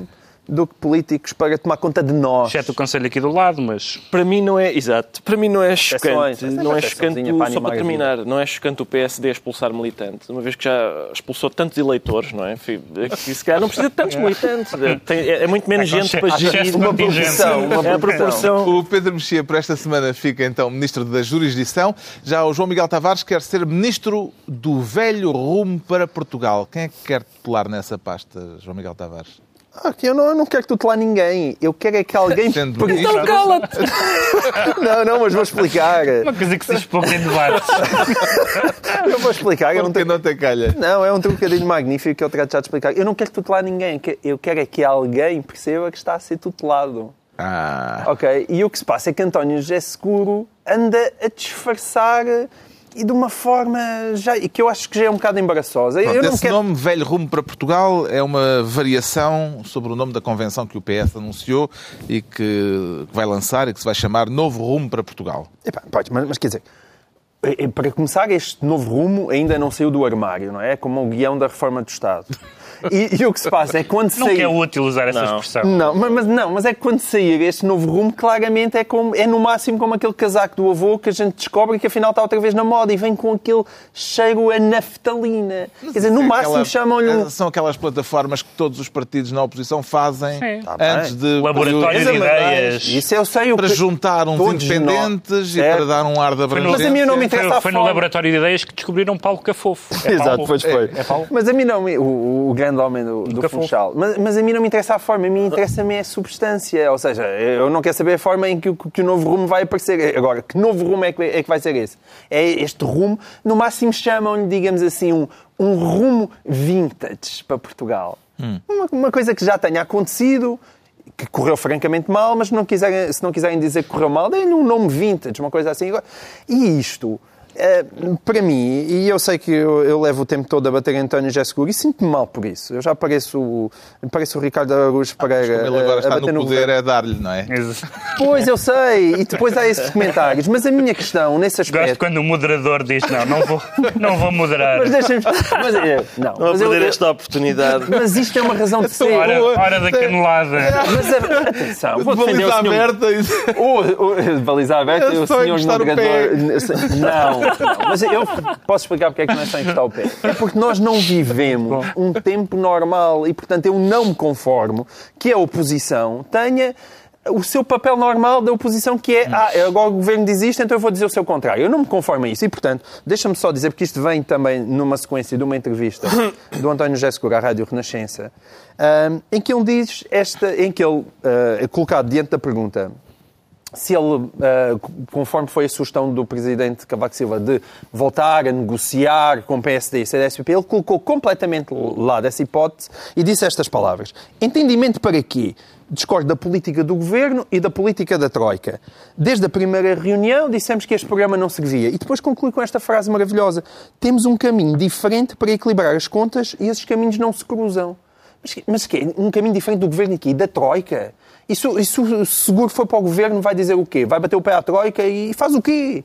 Speaker 3: do que políticos para tomar conta de nós.
Speaker 4: Exceto o conselho aqui do lado, mas
Speaker 2: Para mim não é, exato, para mim não é chocante, não é chocante,
Speaker 3: para
Speaker 2: só para terminar, não é chocante o PSD expulsar militantes, uma vez que já expulsou tantos eleitores, não é? É que se calhar não precisa de tantos militantes, é, tem- é- é muito menos
Speaker 4: É
Speaker 2: gente para gerir.
Speaker 3: uma proporção, uma proporção.
Speaker 1: O Pedro Mexia, por esta semana, fica então Ministro da Jurisdição. Já o João Miguel Tavares quer ser Ministro do Velho Rumo para Portugal. Quem é que quer pular nessa pasta, João Miguel Tavares?
Speaker 3: Ah, que eu, não, eu não quero tutelar ninguém. Eu quero é que alguém...
Speaker 1: Sendo
Speaker 3: Porque-.
Speaker 2: Então cala-te!
Speaker 3: Não, não, mas vou explicar.
Speaker 4: uma coisa que se diz pouco em debates.
Speaker 3: Eu vou explicar. É um
Speaker 1: Porque não calha.
Speaker 3: Não, é um trocadilho magnífico que eu trato já de explicar. Eu não quero tutelar ninguém. que- Eu quero é que alguém perceba que está a ser tutelado.
Speaker 1: Ah,
Speaker 3: Ok? E o que se passa é que António José Seguro anda a disfarçar e de uma forma já, que eu acho que já é um bocado embaraçosa.
Speaker 1: pronto,
Speaker 3: eu não
Speaker 1: esse
Speaker 3: quero...
Speaker 1: nome, Velho Rumo para Portugal, é uma variação sobre o nome da convenção que o PS anunciou e que vai lançar e que se vai chamar Novo Rumo para Portugal.
Speaker 3: Epá, pode, mas, mas quer dizer, eh, eh, para começar, este novo rumo ainda não saiu do armário, não é? É como o guião da reforma do Estado. E, e o que se passa é que quando
Speaker 4: Não
Speaker 3: sair...
Speaker 4: que é útil usar essa
Speaker 2: Não.
Speaker 4: expressão.
Speaker 3: Não, mas, mas não, mas é que quando sair este novo rumo, claramente é, como, é no máximo como aquele casaco do avô que a gente descobre que afinal está outra vez na moda e vem com aquele cheiro a naftalina. Quer dizer, no
Speaker 1: É
Speaker 3: máximo
Speaker 1: aquela-
Speaker 3: chamam-lhe.
Speaker 1: São aquelas plataformas que todos os partidos na oposição fazem
Speaker 4: Sim.
Speaker 3: Tá bem.
Speaker 1: antes de
Speaker 4: Laboratório de ideias.
Speaker 3: Isso eu sei o
Speaker 1: para
Speaker 3: que...
Speaker 1: juntar uns
Speaker 3: Todos
Speaker 1: independentes
Speaker 3: nós.
Speaker 1: e para dar um ar de abrangência.
Speaker 3: Mas a mim não me
Speaker 4: Foi,
Speaker 3: interessa a
Speaker 4: foi no laboratório de ideias que descobriram Paulo Cafofo. É
Speaker 3: Exato,
Speaker 4: Paulo.
Speaker 3: pois foi.
Speaker 4: É Paulo.
Speaker 3: Mas a mim não, me- o, o grande homem do, do. Funchal. Mas, mas a mim não me interessa a forma, a mim interessa-me é a substância. Ou seja, eu não quero saber a forma em que, o- que o novo rumo vai aparecer. Agora, que novo rumo é que, é que vai ser esse? É este rumo, no máximo chamam-lhe, digamos assim, um, um rumo vintage para Portugal. Uma, uma coisa que já tenha acontecido, que correu francamente mal, mas não quiserem, se não quiserem dizer que correu mal, deem-lhe um nome vintage, uma coisa assim. E isto, eh, para mim, e eu sei que eu, eu levo o tempo todo a bater em António José Seguro e sinto-me mal por isso. Eu já pareço, o- pareço o Ricardo Araújo Pereira
Speaker 1: Como ele agora
Speaker 3: eh, a
Speaker 1: está
Speaker 3: bater
Speaker 1: no poder,
Speaker 3: governo.
Speaker 1: é dar-lhe, não é?
Speaker 3: Pois, eu sei. E depois há esses comentários. Mas a minha questão, nesse
Speaker 4: Gosto
Speaker 3: aspecto...
Speaker 4: quando o moderador diz não, não vou, não vou moderar.
Speaker 3: Mas deixem-me... Mas, eh, não,
Speaker 2: Não a
Speaker 3: mas, eu-
Speaker 2: perder esta oportunidade.
Speaker 3: mas isto é uma razão de ser.
Speaker 4: Hora, hora da canelada.
Speaker 3: Mas a- atenção, vou defender o
Speaker 1: Baliza
Speaker 3: senhor...
Speaker 1: aberta. isso-
Speaker 3: O, o, baliza aberta
Speaker 1: É
Speaker 3: e o senhor moderador. Não, não, mas eu posso explicar porque é que não é só encostar o pé. É porque nós não vivemos um tempo normal e, portanto, eu não me conformo que a oposição tenha o seu papel normal da oposição, que é ah, agora o governo diz isto, então eu vou dizer o seu contrário. Eu não me conformo a isso. E, portanto, deixa-me só dizer, porque isto vem também numa sequência de uma entrevista do António José Segura à Rádio Renascença, ahm, em que ele diz esta, em que ele ah, é colocado diante da pergunta se ele, eh, conforme foi a sugestão do presidente Cavaco Silva de voltar a negociar com o PSD e CDSP, ele colocou completamente lá dessa hipótese e disse estas palavras. Entendimento para quê? Discordo da política do governo e da política da Troika. Desde a primeira reunião dissemos que este programa não servia. E depois conclui com esta frase maravilhosa. Temos um caminho diferente para equilibrar as contas e esses caminhos não se cruzam. Mas, mas que? Um caminho diferente do governo aqui, da Troika? Isso, isso seguro for para o governo, vai dizer o quê? Vai bater o pé à Troika e faz o quê?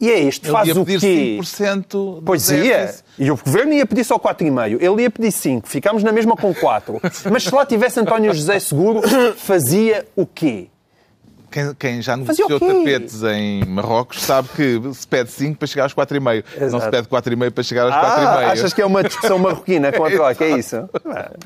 Speaker 3: E é este,
Speaker 1: Ele
Speaker 3: faz
Speaker 1: ia
Speaker 3: o
Speaker 1: pedir
Speaker 3: quê?
Speaker 1: 5% do
Speaker 3: Pois ia. E o governo ia pedir só 4,5. Ele ia pedir 5. Ficámos na mesma com 4. Mas se lá tivesse António José Seguro, fazia o quê?
Speaker 1: Quem, quem já negociou tapetes em Marrocos sabe que se pede 5 para chegar aos 4,5. Não se pede 4,5 para chegar aos
Speaker 3: Ah,
Speaker 1: 4,5.
Speaker 3: achas que é uma discussão marroquina com a Troika, é isso?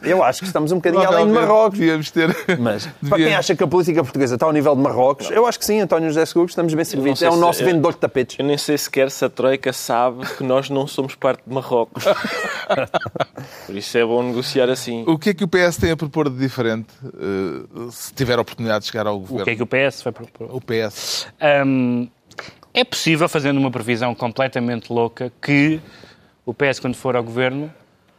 Speaker 3: Eu acho que estamos um bocadinho além de Marrocos.
Speaker 1: Devíamos ter.
Speaker 3: Mas, para quem acha que a política portuguesa está ao nível de Marrocos, eu acho que sim, António José Seguro, estamos bem servidos. É o nosso
Speaker 2: é-
Speaker 3: vendedor de tapetes.
Speaker 2: Eu nem sei sequer se a Troika sabe que nós não somos parte de Marrocos. Por isso é bom negociar assim.
Speaker 1: O que é que o PS tem a propor de diferente eh, se tiver a oportunidade de chegar ao governo?
Speaker 4: O que é que o PS vai propor?
Speaker 1: O PS.
Speaker 4: Hum, é possível, fazendo uma previsão completamente louca, que o PS, quando for ao governo,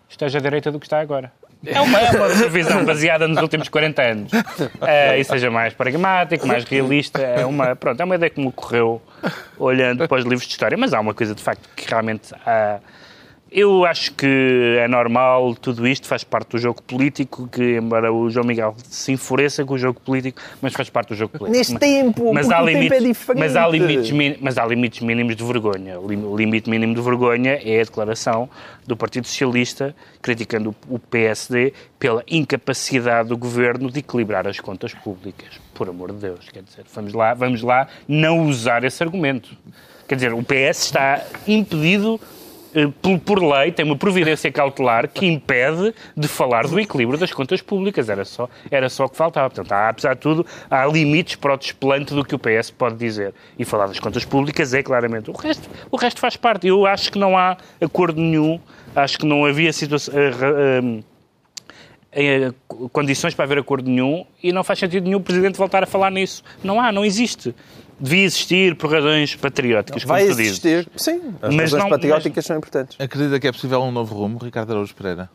Speaker 4: esteja à direita do que está agora. É uma, é uma previsão baseada nos últimos 40 anos. Eh, e seja mais pragmático, mais realista. É uma, pronto, é uma ideia que me ocorreu olhando para os livros de história, mas há uma coisa de facto que realmente há. Eu acho que é normal, tudo isto faz parte do jogo político, que embora o João Miguel se enfureça com o jogo político, mas faz parte do jogo político.
Speaker 3: Neste tempo,
Speaker 4: mas há
Speaker 3: o tempo
Speaker 4: limites,
Speaker 3: é diferente.
Speaker 4: Mas há, limites, mi- mas há limites mínimos de vergonha. O lim- o limite mínimo de vergonha é a declaração do Partido Socialista criticando o PSD pela incapacidade do governo de equilibrar as contas públicas. Por amor de Deus, quer dizer, vamos lá, vamos lá não usar esse argumento. Quer dizer, o PS está impedido por, por lei, tem uma providência cautelar que impede de falar do equilíbrio das contas públicas. Era só, era só o que faltava. Portanto, há, apesar de tudo, há limites para o desplante do que o PS pode dizer. E falar das contas públicas é claramente. O resto, o resto faz parte. Eu acho que não há acordo nenhum, acho que não havia situação. eh, eh, eh, condições para haver acordo nenhum e não faz sentido nenhum o Presidente voltar a falar nisso. Não há, não existe. Devia existir por razões patrióticas,
Speaker 3: Vai
Speaker 4: como tu dizes.
Speaker 3: existir. Sim, as
Speaker 4: Mas
Speaker 3: razões
Speaker 4: não-
Speaker 3: patrióticas são importantes.
Speaker 1: Acredita que é possível um novo rumo, Ricardo Araújo Pereira?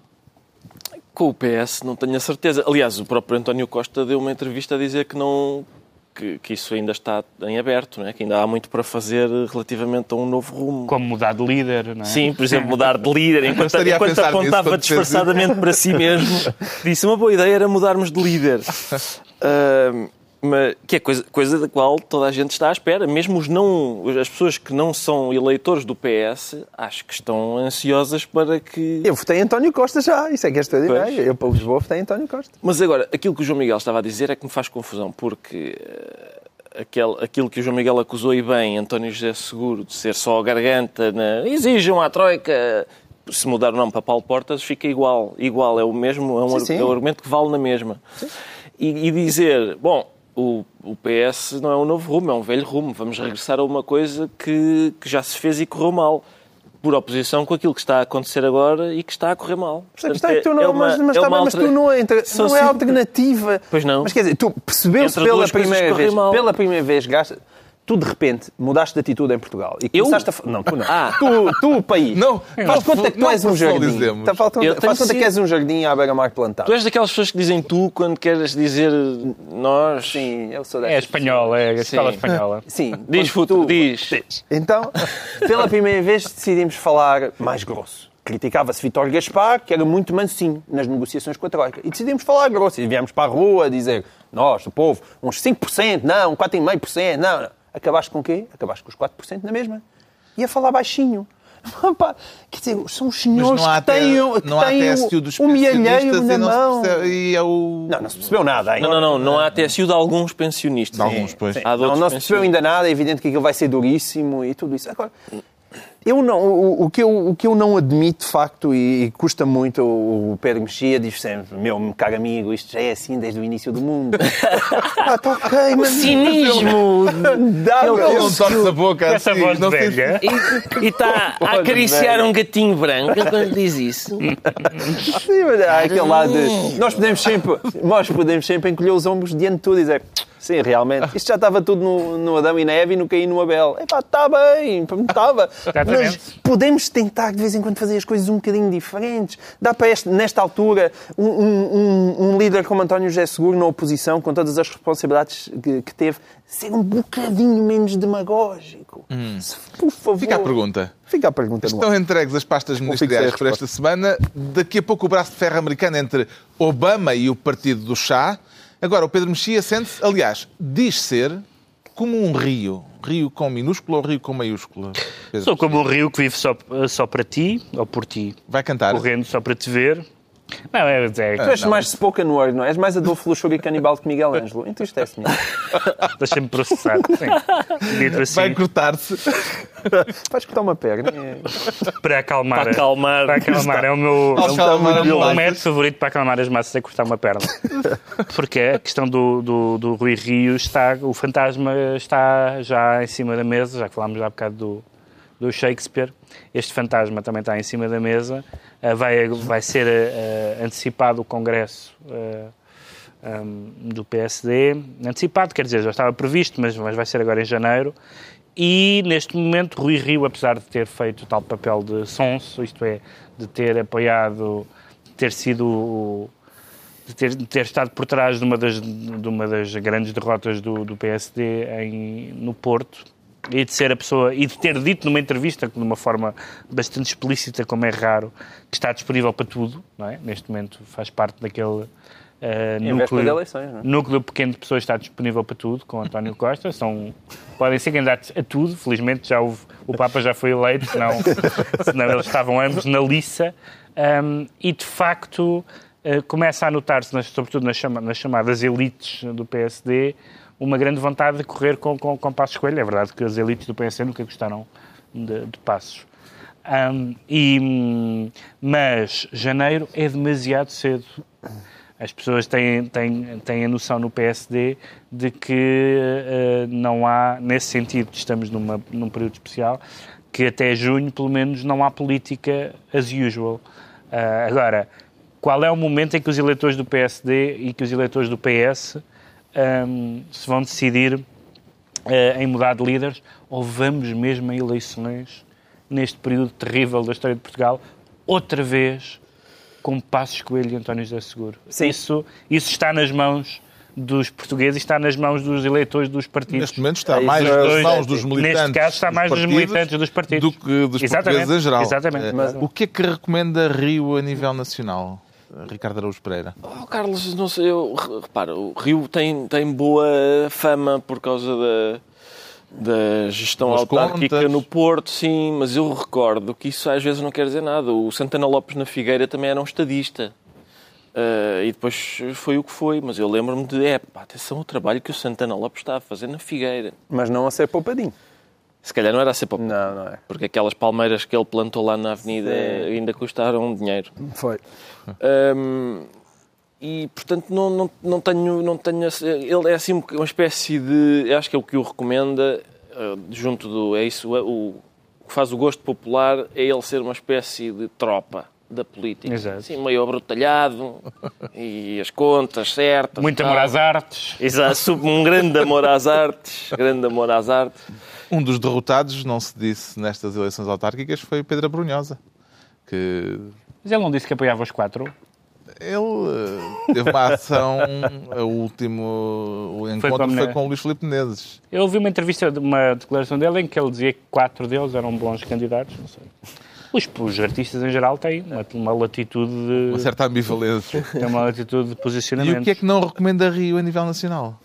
Speaker 2: Com o PS não tenho a certeza. Aliás, o próprio António Costa deu uma entrevista a dizer que não que, que isso ainda está em aberto, não é? que ainda há muito para fazer relativamente a um novo rumo.
Speaker 4: Como mudar de líder, não é?
Speaker 2: Sim, por exemplo, mudar de líder enquanto, enquanto
Speaker 1: nisso
Speaker 2: apontava disfarçadamente para si mesmo. Disse uma boa ideia era mudarmos de líder. Ah, mas, que é coisa, coisa da qual toda a gente está à espera. Mesmo os não, as pessoas que não são eleitores do PS, acho que estão ansiosas para que.
Speaker 3: Eu votei António Costa já, isso é que é extraordinário.
Speaker 2: Pois.
Speaker 3: Eu para Lisboa votei António Costa.
Speaker 2: Mas agora, aquilo que o João Miguel estava a dizer é que me faz confusão, porque eh, aquele, aquilo que o João Miguel acusou e bem António José Seguro de ser só a garganta, na, exijam à Troika. Se mudar o nome para Paulo Portas, fica igual. Igual, é o mesmo, é um,
Speaker 3: Sim, sim.
Speaker 2: é um argumento que vale na mesma. E, e dizer, bom, o, o PS não é um novo rumo, é um velho rumo. Vamos regressar a uma coisa que, que já se fez e correu mal. Por oposição com aquilo que está a acontecer agora e que está a correr mal.
Speaker 3: Mas,
Speaker 2: Portanto,
Speaker 3: é tu não,
Speaker 2: é uma-
Speaker 3: mas, mas,
Speaker 2: uma
Speaker 3: bem, mas tu
Speaker 2: alter-
Speaker 3: não, é alternativa.
Speaker 2: Pois não.
Speaker 3: Mas quer dizer, tu percebeu-se pela primeira vez,
Speaker 2: mal.
Speaker 3: pela primeira vez, gasta, tu de repente mudaste de atitude em Portugal. E
Speaker 2: Eu?
Speaker 3: começaste a fa- Não, tu não.
Speaker 2: Ah.
Speaker 3: Tu, tu, o país.
Speaker 1: Não,
Speaker 3: Faz conta que tu és um jardim. Tá, falta-
Speaker 2: Eu
Speaker 3: Faz conta que
Speaker 2: sido-
Speaker 3: és um jardim à beira-mar plantado.
Speaker 2: Tu és daquelas pessoas que dizem tu quando queres dizer nós.
Speaker 3: Sim, eu sou
Speaker 4: É
Speaker 3: dessas
Speaker 4: espanhola, é a escola
Speaker 2: Sim.
Speaker 4: espanhola.
Speaker 3: Sim.
Speaker 2: Diz futuro,
Speaker 3: tu-
Speaker 2: diz.
Speaker 3: Então, pela primeira vez decidimos falar mais grosso. Criticava-se Vítor Gaspar, que era muito mansinho nas negociações com a Troika. E decidimos falar grosso. E viemos para a rua dizer, nós, o povo, uns 5%, não, 4,5%, não, não. Acabaste com o quê? Acabaste com os 4% na mesma. E a falar baixinho. Quer dizer, são os senhores que têm, o- que
Speaker 1: não há
Speaker 3: têm
Speaker 1: TSU dos
Speaker 3: o, o
Speaker 1: pensionistas
Speaker 3: na
Speaker 1: e
Speaker 3: mão.
Speaker 1: percebe- e é o...
Speaker 3: Não, não se percebeu nada. hein?
Speaker 2: Não, não, não. Não há TSU de alguns pensionistas.
Speaker 1: De alguns, pois.
Speaker 2: Há de
Speaker 3: Não, não se percebeu ainda nada, é evidente que aquilo vai ser duríssimo e tudo isso. Agora, eu não, o, o que eu, o que eu não admito, de facto, e, e custa muito, o, o Pedro Mexia diz sempre, meu caro amigo, isto já é assim desde o início do mundo. ah, tá ok, mas...
Speaker 2: Cinismo!
Speaker 3: Dá,
Speaker 1: Ele
Speaker 3: meu.
Speaker 1: não torce a boca
Speaker 4: Essa
Speaker 1: assim.
Speaker 4: voz de
Speaker 1: não
Speaker 4: velha.
Speaker 2: E está a acariciar um gatinho branco quando diz isso.
Speaker 3: Sim, mas há aquele lado de... Nós podemos sempre, nós podemos sempre encolher os ombros diante de tudo e dizer... Sim, realmente. Isto já estava tudo no, no Adão e na Eva e no Caim e no Abel. Epá, está bem, estava. Mas podemos tentar de vez em quando fazer as coisas um bocadinho diferentes. Dá para este, nesta altura um, um- um- líder como António José Seguro na oposição, com todas as responsabilidades que, que teve, ser um bocadinho menos demagógico. Se- Por favor.
Speaker 1: Fica a pergunta.
Speaker 3: Fica a pergunta
Speaker 1: Estão entregues as pastas ministeriais
Speaker 3: sei a
Speaker 1: por esta semana. Daqui a pouco o braço de ferro americano entre Obama e o partido do chá. Agora, o Pedro Mexia sente-se, aliás, diz ser como um rio. Rio com minúscula ou rio com maiúscula? Pedro
Speaker 4: Sou como um rio que vive só, só para ti, ou por ti,
Speaker 1: Vai cantar?
Speaker 4: correndo só para te ver. Não, é, é,
Speaker 3: Tu és
Speaker 1: não.
Speaker 3: mais spoken word, não é? És mais Adolfo Luxúria e Canibal que Miguel Ângelo. Entristece-me.
Speaker 4: deixa-me processar. Sim. Dito assim,
Speaker 1: Vai cortar-se.
Speaker 3: Vais cortar uma perna. É.
Speaker 4: para acalmar.
Speaker 2: Para acalmar.
Speaker 4: Para acalmar. É o meu,
Speaker 1: Para acalmar
Speaker 4: é o método favorito para acalmar as massas é cortar uma perna. Porque a questão do, do, do Rui Rio está. O fantasma está já em cima da mesa, já que falámos já há bocado do, do Shakespeare. Este fantasma também está em cima da mesa. Ah, vai, vai ser ah, antecipado o Congresso. um, do PSD, antecipado, quer dizer, já estava previsto, mas, mas vai ser agora em janeiro. E neste momento, Rui Rio, apesar de ter feito tal papel de sonso, isto é, de ter apoiado, de ter sido. de ter, de ter estado por trás de uma das, de uma das grandes derrotas do, do PSD em, no Porto, e de ser a pessoa e de ter dito numa entrevista de uma forma bastante explícita, como é raro, que está disponível para tudo, não é? Neste momento faz parte daquele uh,
Speaker 3: véspera de
Speaker 4: núcleo,
Speaker 3: eleições, não é?
Speaker 4: núcleo pequeno de pessoas está disponível para tudo, com António Costa. São, podem ser candidatos a tudo. Felizmente já houve, o Papa já foi eleito, senão, senão eles estavam ambos na liça. Um, e de facto uh, começa a notar-se, sobretudo nas, chama- nas chamadas elites do PSD, uma grande vontade de correr com, com, com Passos Coelho. É verdade que as elites do PSD nunca gostaram de, de Passos. Um, e, mas janeiro é demasiado cedo. As pessoas têm, têm, têm a noção no PSD de que eh, não há, nesse sentido, estamos numa, num período especial, que até junho, pelo menos, não há política as usual. Ah, agora, qual é o momento em que os eleitores do PSD e que os eleitores do PS hum, se vão decidir eh, em mudar de líderes ou vamos mesmo a eleições neste período terrível da história de Portugal, outra vez com Passos Coelho e António José Seguro.
Speaker 3: Sim.
Speaker 4: Isso, isso está nas mãos dos portugueses e está nas mãos dos eleitores dos partidos.
Speaker 1: Neste momento está
Speaker 3: É
Speaker 1: mais nas
Speaker 3: isso.
Speaker 1: mãos dos militantes.
Speaker 4: Neste caso está mais
Speaker 1: dos
Speaker 4: militantes dos partidos.
Speaker 1: Do que dos
Speaker 4: Exatamente,
Speaker 1: portugueses em geral.
Speaker 4: exatamente. Mas-
Speaker 1: O que é que recomenda Rio a nível nacional? Ricardo Araújo Pereira.
Speaker 2: Oh, Carlos, não sei, eu, re- repara, o Rio tem, tem boa fama por causa da, da gestão
Speaker 1: Boas
Speaker 2: autárquica
Speaker 1: contas.
Speaker 2: no Porto, sim, mas eu recordo que isso às vezes não quer dizer nada. O Santana Lopes na Figueira também era um estadista. Ah, e depois foi o que foi, mas eu lembro-me de, é, pá, atenção o trabalho que o Santana Lopes está a fazer na Figueira.
Speaker 3: Mas não a ser poupadinho.
Speaker 2: Se calhar não era a ser para
Speaker 3: Não, não é.
Speaker 2: porque aquelas palmeiras que ele plantou lá na avenida
Speaker 3: Sim.
Speaker 2: ainda custaram dinheiro.
Speaker 3: Foi.
Speaker 2: Hum, e portanto não, não, não tenho não tenho ele é assim uma espécie de acho que é o que o recomenda eh, junto do é isso o, o que faz o gosto popular é ele ser uma espécie de tropa da política
Speaker 4: Exato.
Speaker 2: assim meio abrutalhado e as contas certas
Speaker 4: Muito
Speaker 2: e
Speaker 4: amor
Speaker 2: tal.
Speaker 4: às artes.
Speaker 2: Exato, um grande amor às artes grande amor às artes
Speaker 1: Um dos derrotados, não se disse nestas eleições autárquicas, foi Pedro Brunhosa. Que
Speaker 4: Mas ele não disse que apoiava os quatro.
Speaker 1: ele eh, teve uma ação, o último o
Speaker 4: Foi
Speaker 1: encontro
Speaker 4: com
Speaker 1: foi com o Luís Filipe Menezes.
Speaker 4: Eu ouvi uma entrevista, uma declaração dele em que ele dizia que quatro deles eram bons candidatos. Não sei. Os, os artistas em geral têm uma, uma latitude
Speaker 1: Uma
Speaker 4: de,
Speaker 1: certa ambivalência.
Speaker 4: têm uma latitude de
Speaker 1: E
Speaker 4: posicionamento.
Speaker 1: o que é que não recomenda Rio a nível nacional?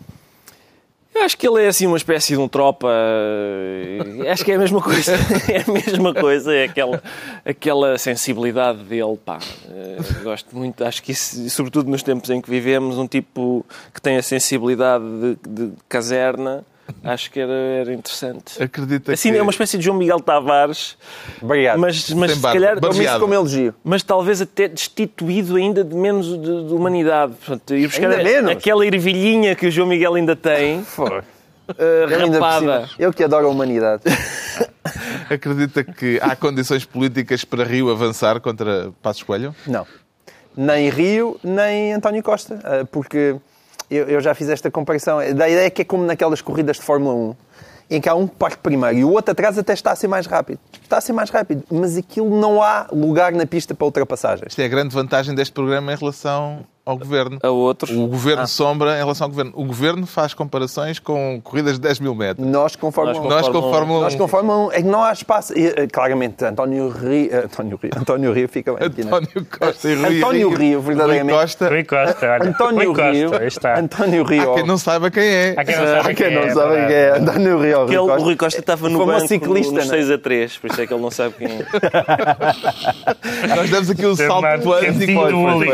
Speaker 2: Eu acho que ele é assim uma espécie de um tropa. eh, Acho que é a mesma coisa. É a mesma coisa. É aquela, aquela sensibilidade dele. Pá. Eh, Gosto muito. Acho que isso, sobretudo nos tempos em que vivemos, um tipo que tem a sensibilidade de, de caserna, acho que era, era interessante.
Speaker 1: Acredita
Speaker 2: Assim,
Speaker 1: que...
Speaker 2: é uma espécie de João Miguel Tavares,
Speaker 3: Obrigado.
Speaker 2: mas, mas
Speaker 1: Sem
Speaker 2: se
Speaker 1: barba.
Speaker 2: calhar.
Speaker 1: Baseado.
Speaker 3: como elogio.
Speaker 2: Mas talvez até destituído ainda de menos de, de humanidade. Portanto, ir buscar
Speaker 3: Ainda menos?
Speaker 2: aquela ervilhinha que o João Miguel ainda tem,
Speaker 3: Foi.
Speaker 2: eh,
Speaker 3: por
Speaker 2: rapada.
Speaker 3: Eu que adoro a humanidade.
Speaker 1: Acredita que há condições políticas para Rio avançar contra Passos Coelho?
Speaker 3: Não. Nem Rio, nem António Costa. Ah, Porque eu, eu já fiz esta comparação. Da ideia que é como naquelas corridas de Fórmula 1, em que há um que parte primeiro e o outro atrás até está a ser mais rápido. Está a ser mais rápido. Mas aquilo não há lugar na pista para ultrapassagens.
Speaker 1: Isto é a grande vantagem deste programa em relação ao Governo.
Speaker 2: A outros.
Speaker 1: O Governo
Speaker 2: Ah.
Speaker 1: sombra em relação ao Governo. O Governo faz comparações com corridas de 10 mil metros.
Speaker 3: Nós com Fórmula
Speaker 2: Nós
Speaker 3: 1.
Speaker 2: com
Speaker 1: Nós com
Speaker 2: Fórmula um.
Speaker 1: Fórmula 1.
Speaker 3: Nós com Fórmula 1 é que não há espaço. E, eh, claramente, António Rio. eh, António Rio. António Rio fica bem aqui, não é?
Speaker 1: António Costa e Rui
Speaker 3: António Rio, verdadeiramente.
Speaker 1: Rui Costa.
Speaker 4: Rui Costa, olha.
Speaker 3: António
Speaker 4: Rui Costa,
Speaker 3: Rio.
Speaker 4: aí está.
Speaker 3: António Rio.
Speaker 1: Há quem não saiba quem é.
Speaker 4: Há quem não sabe
Speaker 3: Há quem não
Speaker 4: é,
Speaker 3: sabe quem é. António Rio. Rui
Speaker 2: o Rui Costa estava no banco
Speaker 3: ciclista,
Speaker 2: nos
Speaker 3: não é?
Speaker 2: 6 a 3, por isso é que ele não sabe quem é.
Speaker 1: Nós demos aqui um salto quântico.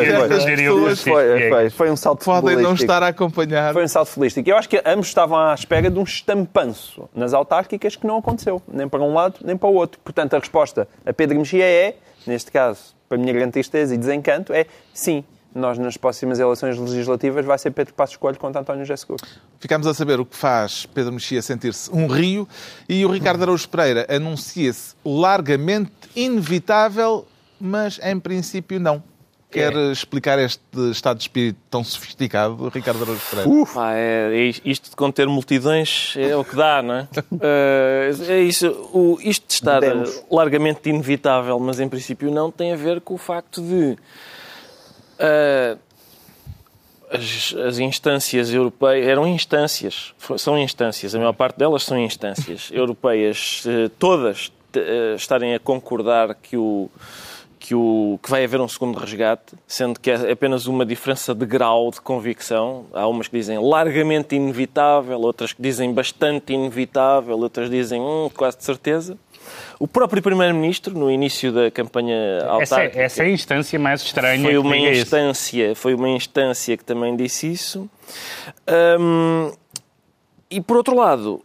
Speaker 1: Estas pessoas
Speaker 4: o
Speaker 3: Foi, foi, foi um salto
Speaker 1: podem não estar a acompanhar.
Speaker 3: Foi um salto futebolístico. Eu acho que ambos estavam à espera de um estampanço nas autárquicas que não aconteceu, nem para um lado nem para o outro. Portanto, a resposta a Pedro Mexia é, neste caso, para a minha grande tristeza e desencanto, é sim. Nós, nas próximas eleições legislativas, vai ser Pedro Passos Coelho contra António José Seguro.
Speaker 1: Ficamos a saber o que faz Pedro Mexia sentir-se um rio e o Ricardo Araújo Pereira anuncia-se largamente inevitável, mas em princípio não. Quer explicar este estado de espírito tão sofisticado, Ricardo Araújo Pereira?
Speaker 2: Pá, é, é isto de conter multidões é o que dá, não é? Eh, é isso. O, isto de estar
Speaker 3: Demos.
Speaker 2: largamente inevitável, mas em princípio não, tem a ver com o facto de. eh, as, as instâncias europeias eram instâncias, são instâncias, a maior parte delas são instâncias europeias, eh, todas estarem a concordar que o que, o, que vai haver um segundo resgate, sendo que é apenas uma diferença de grau de convicção. Há umas que dizem largamente inevitável, outras que dizem bastante inevitável, outras dizem hum, quase de certeza. O próprio Primeiro-Ministro, no início da campanha
Speaker 4: Essa,
Speaker 2: autárquica...
Speaker 4: é- essa é a instância mais estranha
Speaker 2: Foi uma
Speaker 4: diga isso.
Speaker 2: instância, foi uma instância que também disse isso. Hum, e por outro lado,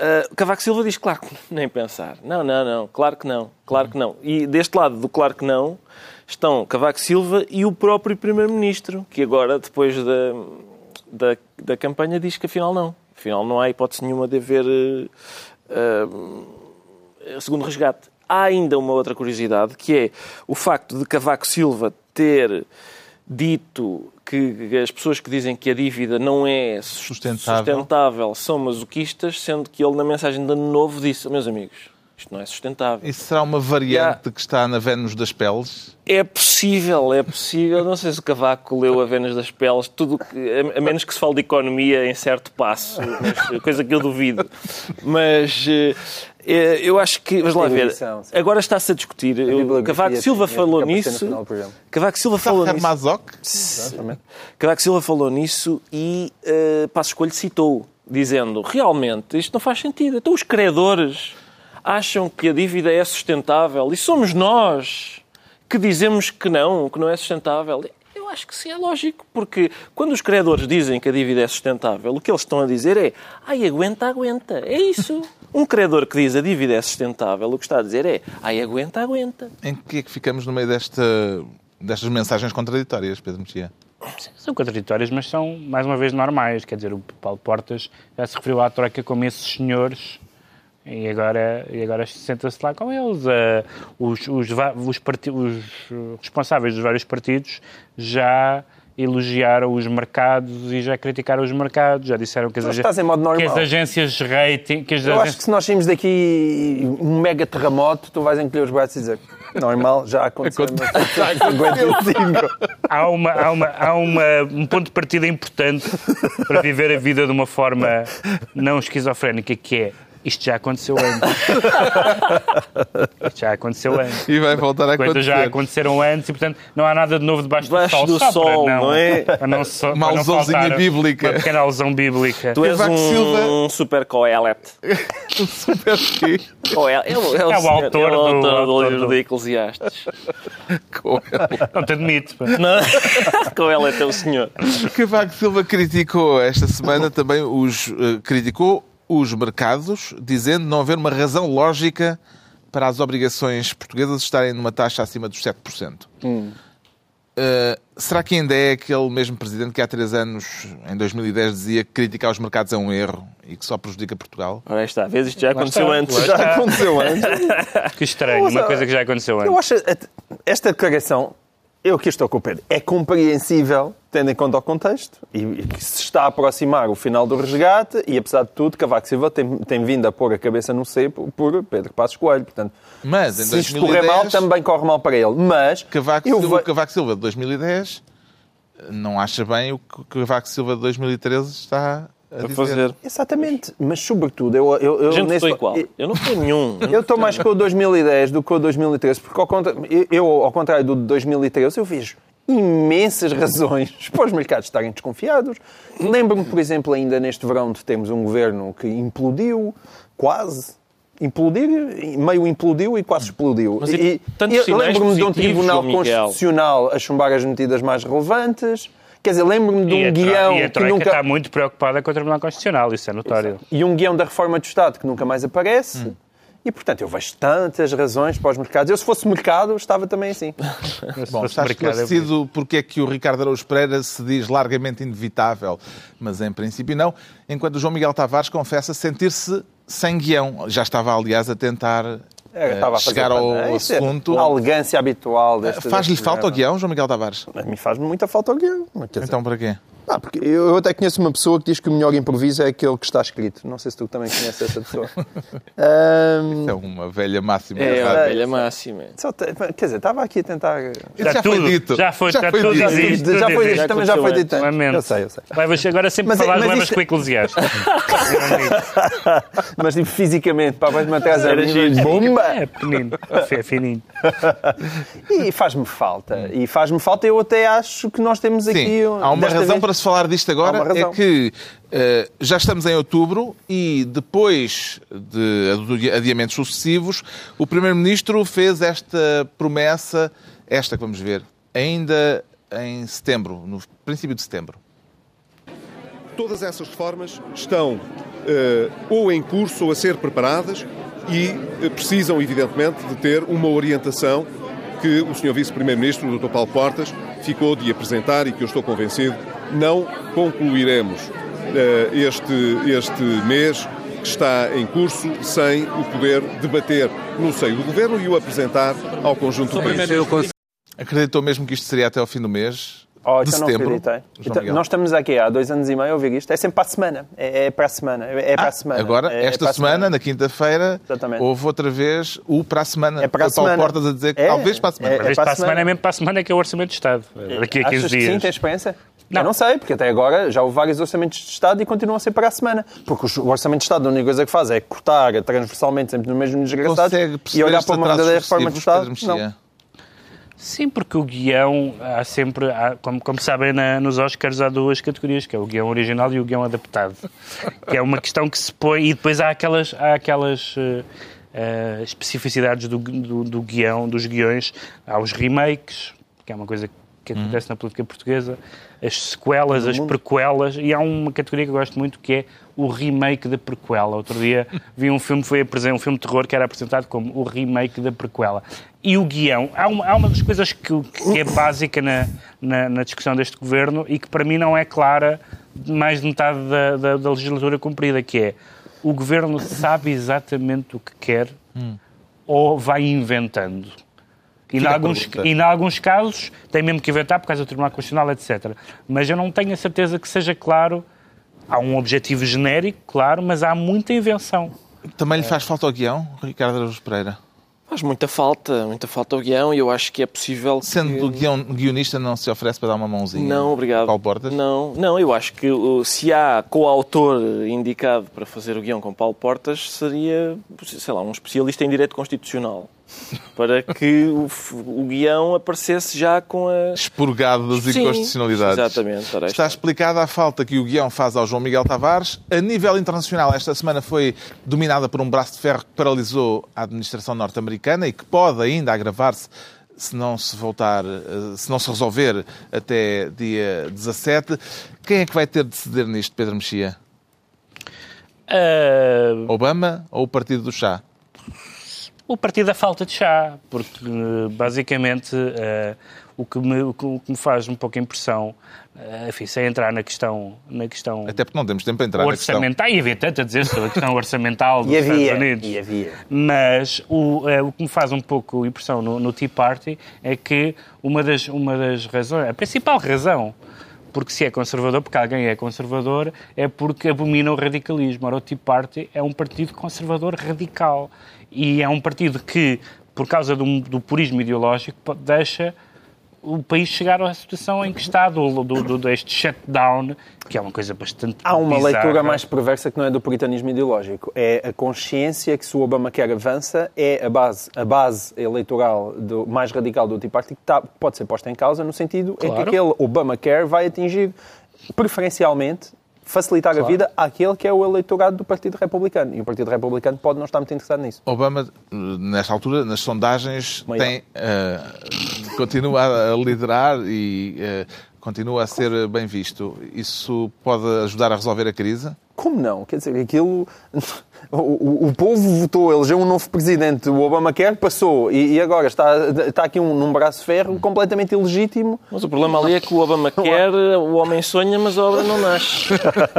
Speaker 2: uh, Cavaco Silva diz claro que nem pensar. Não, não, não, claro que não, claro que não. E deste lado do claro que não estão Cavaco Silva e o próprio Primeiro-Ministro, que agora, depois da, da, da campanha, diz que afinal não. Afinal não há hipótese nenhuma de haver uh, uh, segundo resgate. Há ainda uma outra curiosidade, que é o facto de Cavaco Silva ter dito que as pessoas que dizem que a dívida não é sus-
Speaker 1: Sustentável.
Speaker 2: sustentável são masoquistas, sendo que ele, na mensagem de Ano Novo, disse: Meus amigos, isto não é sustentável.
Speaker 1: Isso será uma variante que está na Vênus das Peles?
Speaker 2: É possível, é possível. Não sei se o Cavaco leu a Vênus das Peles, tudo que- a, a menos que se fale de economia em certo passo, mas, coisa que eu duvido. Mas eh, eh, eu acho que. Vamos lá ver. Agora está-se a discutir. Eu-
Speaker 3: bibliografia,
Speaker 2: Cavaco Silva falou
Speaker 3: a
Speaker 2: nisso. Cavaco Silva falou nisso.
Speaker 1: Mazoc?
Speaker 3: Exatamente.
Speaker 2: Cavaco Silva falou nisso e uh, Passo Escolho citou, dizendo realmente isto não faz sentido. Então os credores acham que a dívida é sustentável e somos nós que dizemos que não, que não é sustentável. Eu acho que sim, é lógico, porque quando os credores dizem que a dívida é sustentável, o que eles estão a dizer é ai, aguenta, aguenta. É isso. Um credor que diz a dívida é sustentável, o que está a dizer é ai, aguenta, aguenta.
Speaker 1: Em que é que ficamos no meio desta, destas mensagens contraditórias, Pedro Mexia?
Speaker 4: São contraditórias, mas são, mais uma vez, normais. Quer dizer, o Paulo Portas já se referiu à Troika como esses senhores e agora, e agora senta-se lá com eles. Ah, os, os, os, os responsáveis dos vários partidos já elogiaram os mercados e já criticaram os mercados, já disseram que as,
Speaker 3: modo
Speaker 4: que as agências rating... Que as
Speaker 3: Eu acho
Speaker 4: agências-
Speaker 3: que se nós saímos daqui um mega terremoto, tu vais encolher os braços e dizer normal, já aconteceu. mas 55.
Speaker 4: há, uma, há, uma, há uma, um ponto de partida importante para viver a vida de uma forma não esquizofrénica, que é isto já aconteceu antes. isto já aconteceu antes.
Speaker 1: E vai voltar a
Speaker 4: Coisas
Speaker 1: acontecer.
Speaker 4: já aconteceram antes e, portanto, não há nada de novo debaixo,
Speaker 2: Debaixo
Speaker 4: do
Speaker 2: do
Speaker 4: sol. só
Speaker 2: sol,
Speaker 4: para
Speaker 2: não é?
Speaker 4: Não, so,
Speaker 1: Uma
Speaker 4: não
Speaker 1: alusãozinha bíblica.
Speaker 4: Uma pequena alusão bíblica.
Speaker 2: Tu és um,
Speaker 1: Silva-
Speaker 2: super coelete.
Speaker 1: Super quê?
Speaker 2: Coel- É, o, é, o
Speaker 4: É o
Speaker 2: senhor-
Speaker 4: autor
Speaker 2: é o
Speaker 4: do-
Speaker 2: autor do livro
Speaker 4: do-
Speaker 2: de Eclesiastes.
Speaker 4: Não te admito. pá.
Speaker 2: Não? Coelete é o senhor.
Speaker 1: Cavaco Silva criticou esta semana também os eh, criticou os mercados, dizendo não haver uma razão lógica para as obrigações portuguesas estarem numa taxa acima dos 7%. Eh, será que ainda é aquele mesmo presidente que há três anos, em 2010, dizia que criticar os mercados é um erro e que só prejudica Portugal?
Speaker 2: Ora, está. Vês, isto já aconteceu
Speaker 4: está.
Speaker 2: antes.
Speaker 3: Já
Speaker 4: está.
Speaker 3: aconteceu antes.
Speaker 4: Que estranho, uma coisa que já aconteceu
Speaker 3: Eu
Speaker 4: antes.
Speaker 3: acho at- esta declaração, eu aqui estou com o Pedro, é compreensível, tendo em conta o contexto, e, que se está a aproximar o final do resgate, e apesar de tudo, Cavaco Silva tem, tem vindo a pôr a cabeça no cepo por Pedro Passos Coelho. Portanto,
Speaker 1: Mas
Speaker 3: se isto correr
Speaker 1: 2010,
Speaker 3: mal, também corre mal para ele. Mas
Speaker 1: Cavaco Silva, Cavaco Silva de 2010 não acha bem o que o Cavaco Silva de 2013 está a dizer.
Speaker 2: fazer.
Speaker 3: Exatamente, mas sobretudo, eu, eu, eu
Speaker 2: Gente,
Speaker 3: nesse-
Speaker 2: estou igual. Eu não tenho nenhum.
Speaker 3: Eu estou mais com o 2010 do que o 2013, porque ao contra- eu- ao contrário do de 2013, eu vejo imensas razões para os mercados estarem desconfiados. Lembro-me, por exemplo, ainda neste verão de termos um governo que implodiu, quase. Implodir, meio implodiu e quase explodiu.
Speaker 2: Mas e sinais
Speaker 3: lembro-me de um Tribunal
Speaker 2: Miguel.
Speaker 3: Constitucional a chumbar as medidas mais relevantes. Quer dizer, lembro-me de
Speaker 4: E
Speaker 3: um
Speaker 4: a,
Speaker 3: guião
Speaker 4: e a
Speaker 3: que
Speaker 4: Troika
Speaker 3: nunca...
Speaker 4: está muito preocupada com o Tribunal Constitucional, isso é notório.
Speaker 3: E um guião da reforma do Estado que nunca mais aparece. E, portanto, eu vejo tantas razões para os mercados. Eu, se fosse mercado, estava também assim.
Speaker 1: Bom, está esclarecido porque é que o Ricardo Araújo Pereira se diz largamente inevitável, mas em princípio não, enquanto o João Miguel Tavares confessa sentir-se sem guião. Já estava, aliás, a tentar
Speaker 3: Estava a fazer
Speaker 1: chegar ao
Speaker 3: é
Speaker 1: assunto.
Speaker 3: A elegância habitual deste
Speaker 1: Faz-lhe falta o guião, João Miguel Tavares?
Speaker 3: A mim faz-me muita falta o guião.
Speaker 1: Então para quê?
Speaker 3: Ah, porque eu até conheço uma pessoa que diz que o melhor improviso é aquele que está escrito. Não sei se tu também conheces essa pessoa. Ahm,
Speaker 1: É uma velha máxima.
Speaker 2: É,
Speaker 1: da
Speaker 2: a
Speaker 1: rádio.
Speaker 2: velha máxima.
Speaker 3: só te- quer dizer, estava aqui a tentar.
Speaker 1: Isso
Speaker 4: Está
Speaker 1: já foi
Speaker 4: tudo,
Speaker 1: dito.
Speaker 4: já foi, está
Speaker 1: foi
Speaker 4: tudo
Speaker 1: dito.
Speaker 4: dito.
Speaker 3: já foi
Speaker 4: Já
Speaker 3: dito, também já foi dito.
Speaker 4: Lamento.
Speaker 3: Eu sei, eu sei.
Speaker 4: Vai agora sempre
Speaker 3: Mas é-
Speaker 4: falar de
Speaker 3: mas
Speaker 4: levas
Speaker 3: isto-
Speaker 4: com eclesiásticos.
Speaker 3: Mas tipo, fisicamente, para vais-me atrás a
Speaker 2: giro.
Speaker 3: bomba.
Speaker 4: É pequenino, é fininho.
Speaker 3: E faz-me falta. E faz-me falta, eu até acho que nós temos aqui.
Speaker 1: Sim, há uma razão
Speaker 3: vez-
Speaker 1: para se falar disto agora, é que eh, já estamos em outubro e depois de adi- adiamentos sucessivos, o Primeiro-Ministro fez esta promessa, esta que vamos ver, ainda em setembro, no princípio de setembro.
Speaker 5: Todas essas reformas estão eh, ou em curso ou a ser preparadas e eh, precisam, evidentemente, de ter uma orientação que o Sr. Vice-Primeiro-Ministro, o Dr. Paulo Portas, ficou de apresentar e que eu estou convencido não concluiremos eh, este, este mês que está em curso sem o poder debater no seio do Governo e o apresentar ao conjunto do país.
Speaker 1: Acreditou mesmo que isto seria até ao fim do mês
Speaker 3: Oh,
Speaker 1: de
Speaker 3: então
Speaker 1: setembro?
Speaker 3: Então, nós estamos aqui há dois anos e meio a ouvir isto. É sempre para a semana. É, é para a semana. É para a semana.
Speaker 1: Agora,
Speaker 3: É- é
Speaker 1: esta
Speaker 3: para a
Speaker 1: semana, na quinta-feira, houve outra vez o para a semana.
Speaker 3: É para a semana.
Speaker 1: Portas a dizer que
Speaker 3: É,
Speaker 1: talvez para a semana.
Speaker 3: é- para a
Speaker 4: para a semana
Speaker 3: semana.
Speaker 4: é mesmo para a semana que é o Orçamento de Estado. Daqui a 15
Speaker 3: Achas que sim,
Speaker 4: dias.
Speaker 3: tens experiência?
Speaker 4: Não.
Speaker 3: Eu não sei, porque até agora já houve vários orçamentos de Estado e continuam a ser para a semana. Porque o Orçamento de Estado, a única coisa que faz é cortar transversalmente sempre no mesmo desgraçado e olhar para uma verdadeira reforma de
Speaker 1: sucessivos,
Speaker 3: Estado. Não.
Speaker 4: Sim, porque o guião, há sempre, há, como, como sabem, na- nos Oscars há duas categorias, que é o guião original e o guião adaptado. Que é uma questão que se põe, e depois há aquelas, há aquelas eh, eh, especificidades do, do, do guião, dos guiões. Há os remakes, que é uma coisa que acontece na política portuguesa, as sequelas, as prequelas, e há uma categoria que eu gosto muito que é o remake da prequela. Outro dia vi um filme, foi um filme de terror que era apresentado como o remake da prequela. E o guião, há uma, há uma das coisas que, que é básica na, na, na discussão deste governo e que para mim não é clara mais de metade da, da, da legislatura cumprida, que é o governo sabe exatamente o que quer ou vai inventando. E em, alguns, e em alguns casos tem mesmo que inventar por causa do Tribunal Constitucional, etc. Mas eu não tenho a certeza que seja claro. Há um objetivo genérico, claro, mas há muita invenção.
Speaker 1: Também lhe faz falta ao guião, Ricardo Araújo Pereira?
Speaker 2: Faz muita falta, muita falta ao guião e eu acho que é possível
Speaker 1: Sendo
Speaker 2: que...
Speaker 1: o guião, guionista, não se oferece para dar uma mãozinha?
Speaker 2: Não, obrigado.
Speaker 1: Paulo Portas?
Speaker 2: Não, não, eu acho que se há coautor indicado para fazer o guião com Paulo Portas, seria, sei lá, um especialista em direito constitucional. Para que o, o guião aparecesse já com a.
Speaker 1: Expurgado das
Speaker 2: Sim,
Speaker 1: inconstitucionalidades.
Speaker 2: exatamente,
Speaker 1: Está
Speaker 2: está.
Speaker 1: explicada a falta que o guião faz ao João Miguel Tavares. A nível internacional, esta semana foi dominada por um braço de ferro que paralisou a administração norte-americana e que pode ainda agravar-se se não se voltar, eh, se não se resolver até dia 17. Quem é que vai ter de ceder nisto, Pedro Mexia?
Speaker 4: Ah,
Speaker 1: Obama ou o Partido do Chá?
Speaker 4: O partido da falta de chá, porque eh, basicamente eh, o, que me, o que me faz um pouco impressão, eh, enfim, sem entrar na questão, na questão
Speaker 1: Até porque não temos tempo para entrar na questão.
Speaker 4: orçamental, e havia tanto a dizer sobre a questão orçamental dos
Speaker 3: E
Speaker 4: Estados
Speaker 3: havia,
Speaker 4: Unidos.
Speaker 3: e havia.
Speaker 4: Mas o, eh, o que me faz um pouco impressão no, no Tea Party é que uma das, uma das razões, a principal razão, porque se é conservador, porque alguém é conservador, é porque abomina o radicalismo. Ora, o Tea Party é um partido conservador radical. E é um partido que, por causa do, do purismo ideológico, deixa o país chegar à situação em que está, do, do, do- deste shutdown, que é uma coisa bastante
Speaker 3: Há uma
Speaker 4: bizarra.
Speaker 3: leitura mais perversa que não é do puritanismo ideológico. É a consciência que se o Obamacare avança é a base, a base eleitoral do, mais radical do Tea Party que tá- pode ser posta em causa no sentido em que
Speaker 4: Claro.
Speaker 3: aquele Obamacare vai atingir preferencialmente facilitar a vida àquele que é o eleitorado do Partido Republicano. E o Partido Republicano pode não estar muito interessado nisso.
Speaker 1: Obama, nesta altura, nas sondagens, tem, eh, continua a liderar e eh, continua a ser bem visto. Isso pode ajudar a resolver a crise?
Speaker 3: Como não? Quer dizer, aquilo. O, o, o povo votou, elegeu um novo presidente, o Obamacare passou, e, e agora está, está aqui um, num braço de ferro completamente ilegítimo.
Speaker 2: Mas o problema ali é que o Obama quer, o homem sonha, mas a obra não nasce.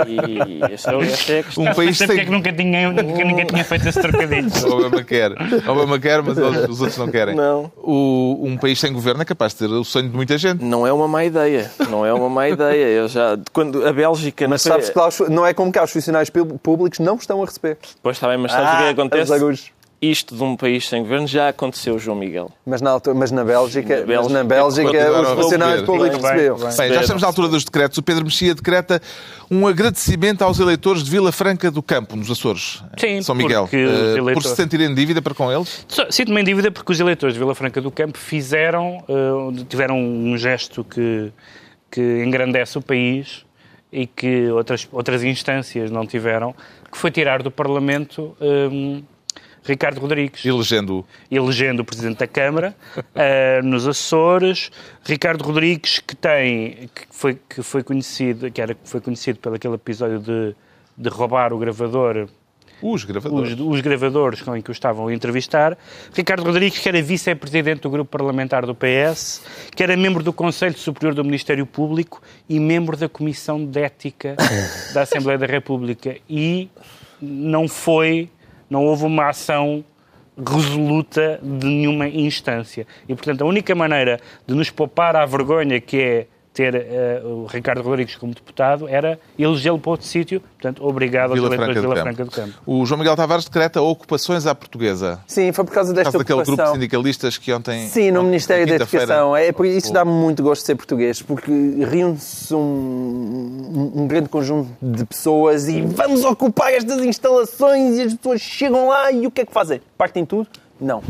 Speaker 2: E essa é, essa é a questão.
Speaker 1: Um país
Speaker 4: Sei porque é
Speaker 1: sem...
Speaker 4: que nunca tinha, nunca ninguém tinha feito esse trocadilho.
Speaker 1: Obama quer. Obama quer, mas os os outros não querem.
Speaker 2: Não.
Speaker 1: O- um país sem governo é capaz de ter o sonho de muita gente.
Speaker 2: Não é uma má ideia. Não é uma má ideia. Eu já, quando a Bélgica...
Speaker 3: Mas
Speaker 2: não
Speaker 3: sabes que lá não é como cá, os funcionários pú- públicos não estão a receber.
Speaker 2: Pois está bem, mas sabes o que é que acontece? Isto de um país sem governo já aconteceu, João Miguel.
Speaker 3: Mas na, altura- mas na Bélgica,
Speaker 2: Na Bélgica,
Speaker 3: mas na Bélgica
Speaker 1: continuaram
Speaker 3: os funcionários públicos
Speaker 4: Bem,
Speaker 3: receberam.
Speaker 4: bem.
Speaker 1: Bem, já estamos na altura dos decretos. O Pedro Mexia decreta um agradecimento aos eleitores de Vila Franca do Campo, nos Açores,
Speaker 4: Sim,
Speaker 1: São Miguel,
Speaker 4: porque os
Speaker 1: eh, por
Speaker 4: eleitores-
Speaker 1: se sentirem em dívida para com eles.
Speaker 4: Sinto-me em dívida porque os eleitores de Vila Franca do Campo fizeram, eh, tiveram um gesto que, que engrandece o país e que outras, outras instâncias não tiveram, que foi tirar do Parlamento eh, Ricardo Rodrigues
Speaker 1: Elegendo-o.
Speaker 4: elegendo o Presidente da Câmara eh, nos Açores. Ricardo Rodrigues, que tem, que foi, que foi conhecido, que era, foi conhecido pelo aquele episódio de, de roubar o gravador
Speaker 1: Os gravadores.
Speaker 4: os, os gravadores com que o estavam a entrevistar. Ricardo Rodrigues, que era vice-presidente do grupo parlamentar do PS, que era membro do Conselho Superior do Ministério Público e membro da Comissão de Ética da Assembleia da República. E não foi, não houve uma ação resoluta de nenhuma instância. E, portanto, a única maneira de nos poupar à vergonha que é ter eh, o Ricardo Rodrigues como deputado era elegê-lo para outro sítio. Portanto, obrigado aos
Speaker 1: Vila
Speaker 4: eleitores
Speaker 1: Franca
Speaker 4: de
Speaker 1: do
Speaker 4: Vila
Speaker 1: Campo.
Speaker 4: Franca do Campo.
Speaker 1: O João Miguel Tavares decreta ocupações à portuguesa.
Speaker 3: Sim, foi por causa
Speaker 1: Por
Speaker 3: desta
Speaker 1: causa daquele grupo de
Speaker 3: ocupação.
Speaker 1: sindicalistas que ontem.
Speaker 3: Sim, no
Speaker 1: ontem,
Speaker 3: Ministério da Educação. É por isso dá-me muito gosto de ser português, porque reúne-se um, um- um grande conjunto de pessoas e vamos ocupar estas instalações e as pessoas chegam lá e o que é que fazem? Partem tudo? Não.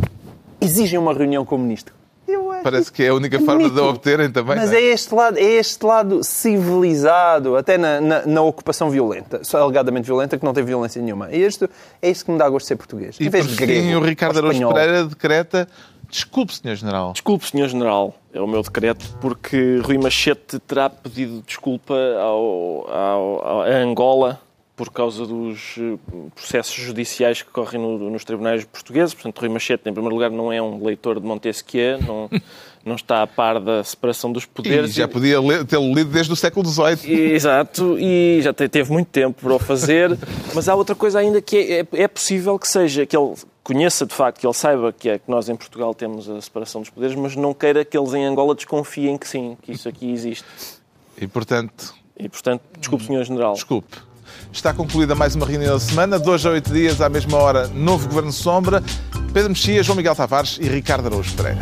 Speaker 3: Exigem uma reunião com o ministro. Eu acho
Speaker 1: Parece que é a única forma de
Speaker 3: bonito.
Speaker 1: a obterem também.
Speaker 3: Mas
Speaker 1: não
Speaker 3: é este lado, é este lado civilizado, até na, na- na ocupação violenta, só alegadamente violenta, que não tem violência nenhuma. É isto, é isto que me dá gosto de ser português.
Speaker 1: E
Speaker 3: em vez
Speaker 1: por
Speaker 3: de
Speaker 1: fim,
Speaker 3: grego,
Speaker 1: o Ricardo Araújo. Pereira decreta. Desculpe, Sr. General.
Speaker 2: Desculpe, Sr. General, é o meu decreto, porque Rui Machete terá pedido desculpa ao, ao- ao- a Angola por causa dos eh, processos judiciais que correm no- nos tribunais portugueses. Portanto, Rui Machete, em primeiro lugar, não é um leitor de Montesquieu, não, não está a par da separação dos
Speaker 1: E
Speaker 2: poderes.
Speaker 1: já podia ler- tê-lo lido desde o século XVIII.
Speaker 2: Exato, e já te- teve muito tempo para o fazer, mas há outra coisa ainda que é, é- é possível que seja, que ele conheça de facto, que ele saiba que é que nós em Portugal temos a separação dos poderes, mas não queira que eles em Angola desconfiem que sim, que isso aqui existe.
Speaker 1: E, portanto,
Speaker 2: E portanto, desculpe, Sr. General.
Speaker 1: desculpe. Está concluída mais uma reunião da semana. Dois a oito dias, à mesma hora, novo Governo Sombra. Pedro Mexia, João Miguel Tavares e Ricardo Araújo Pereira.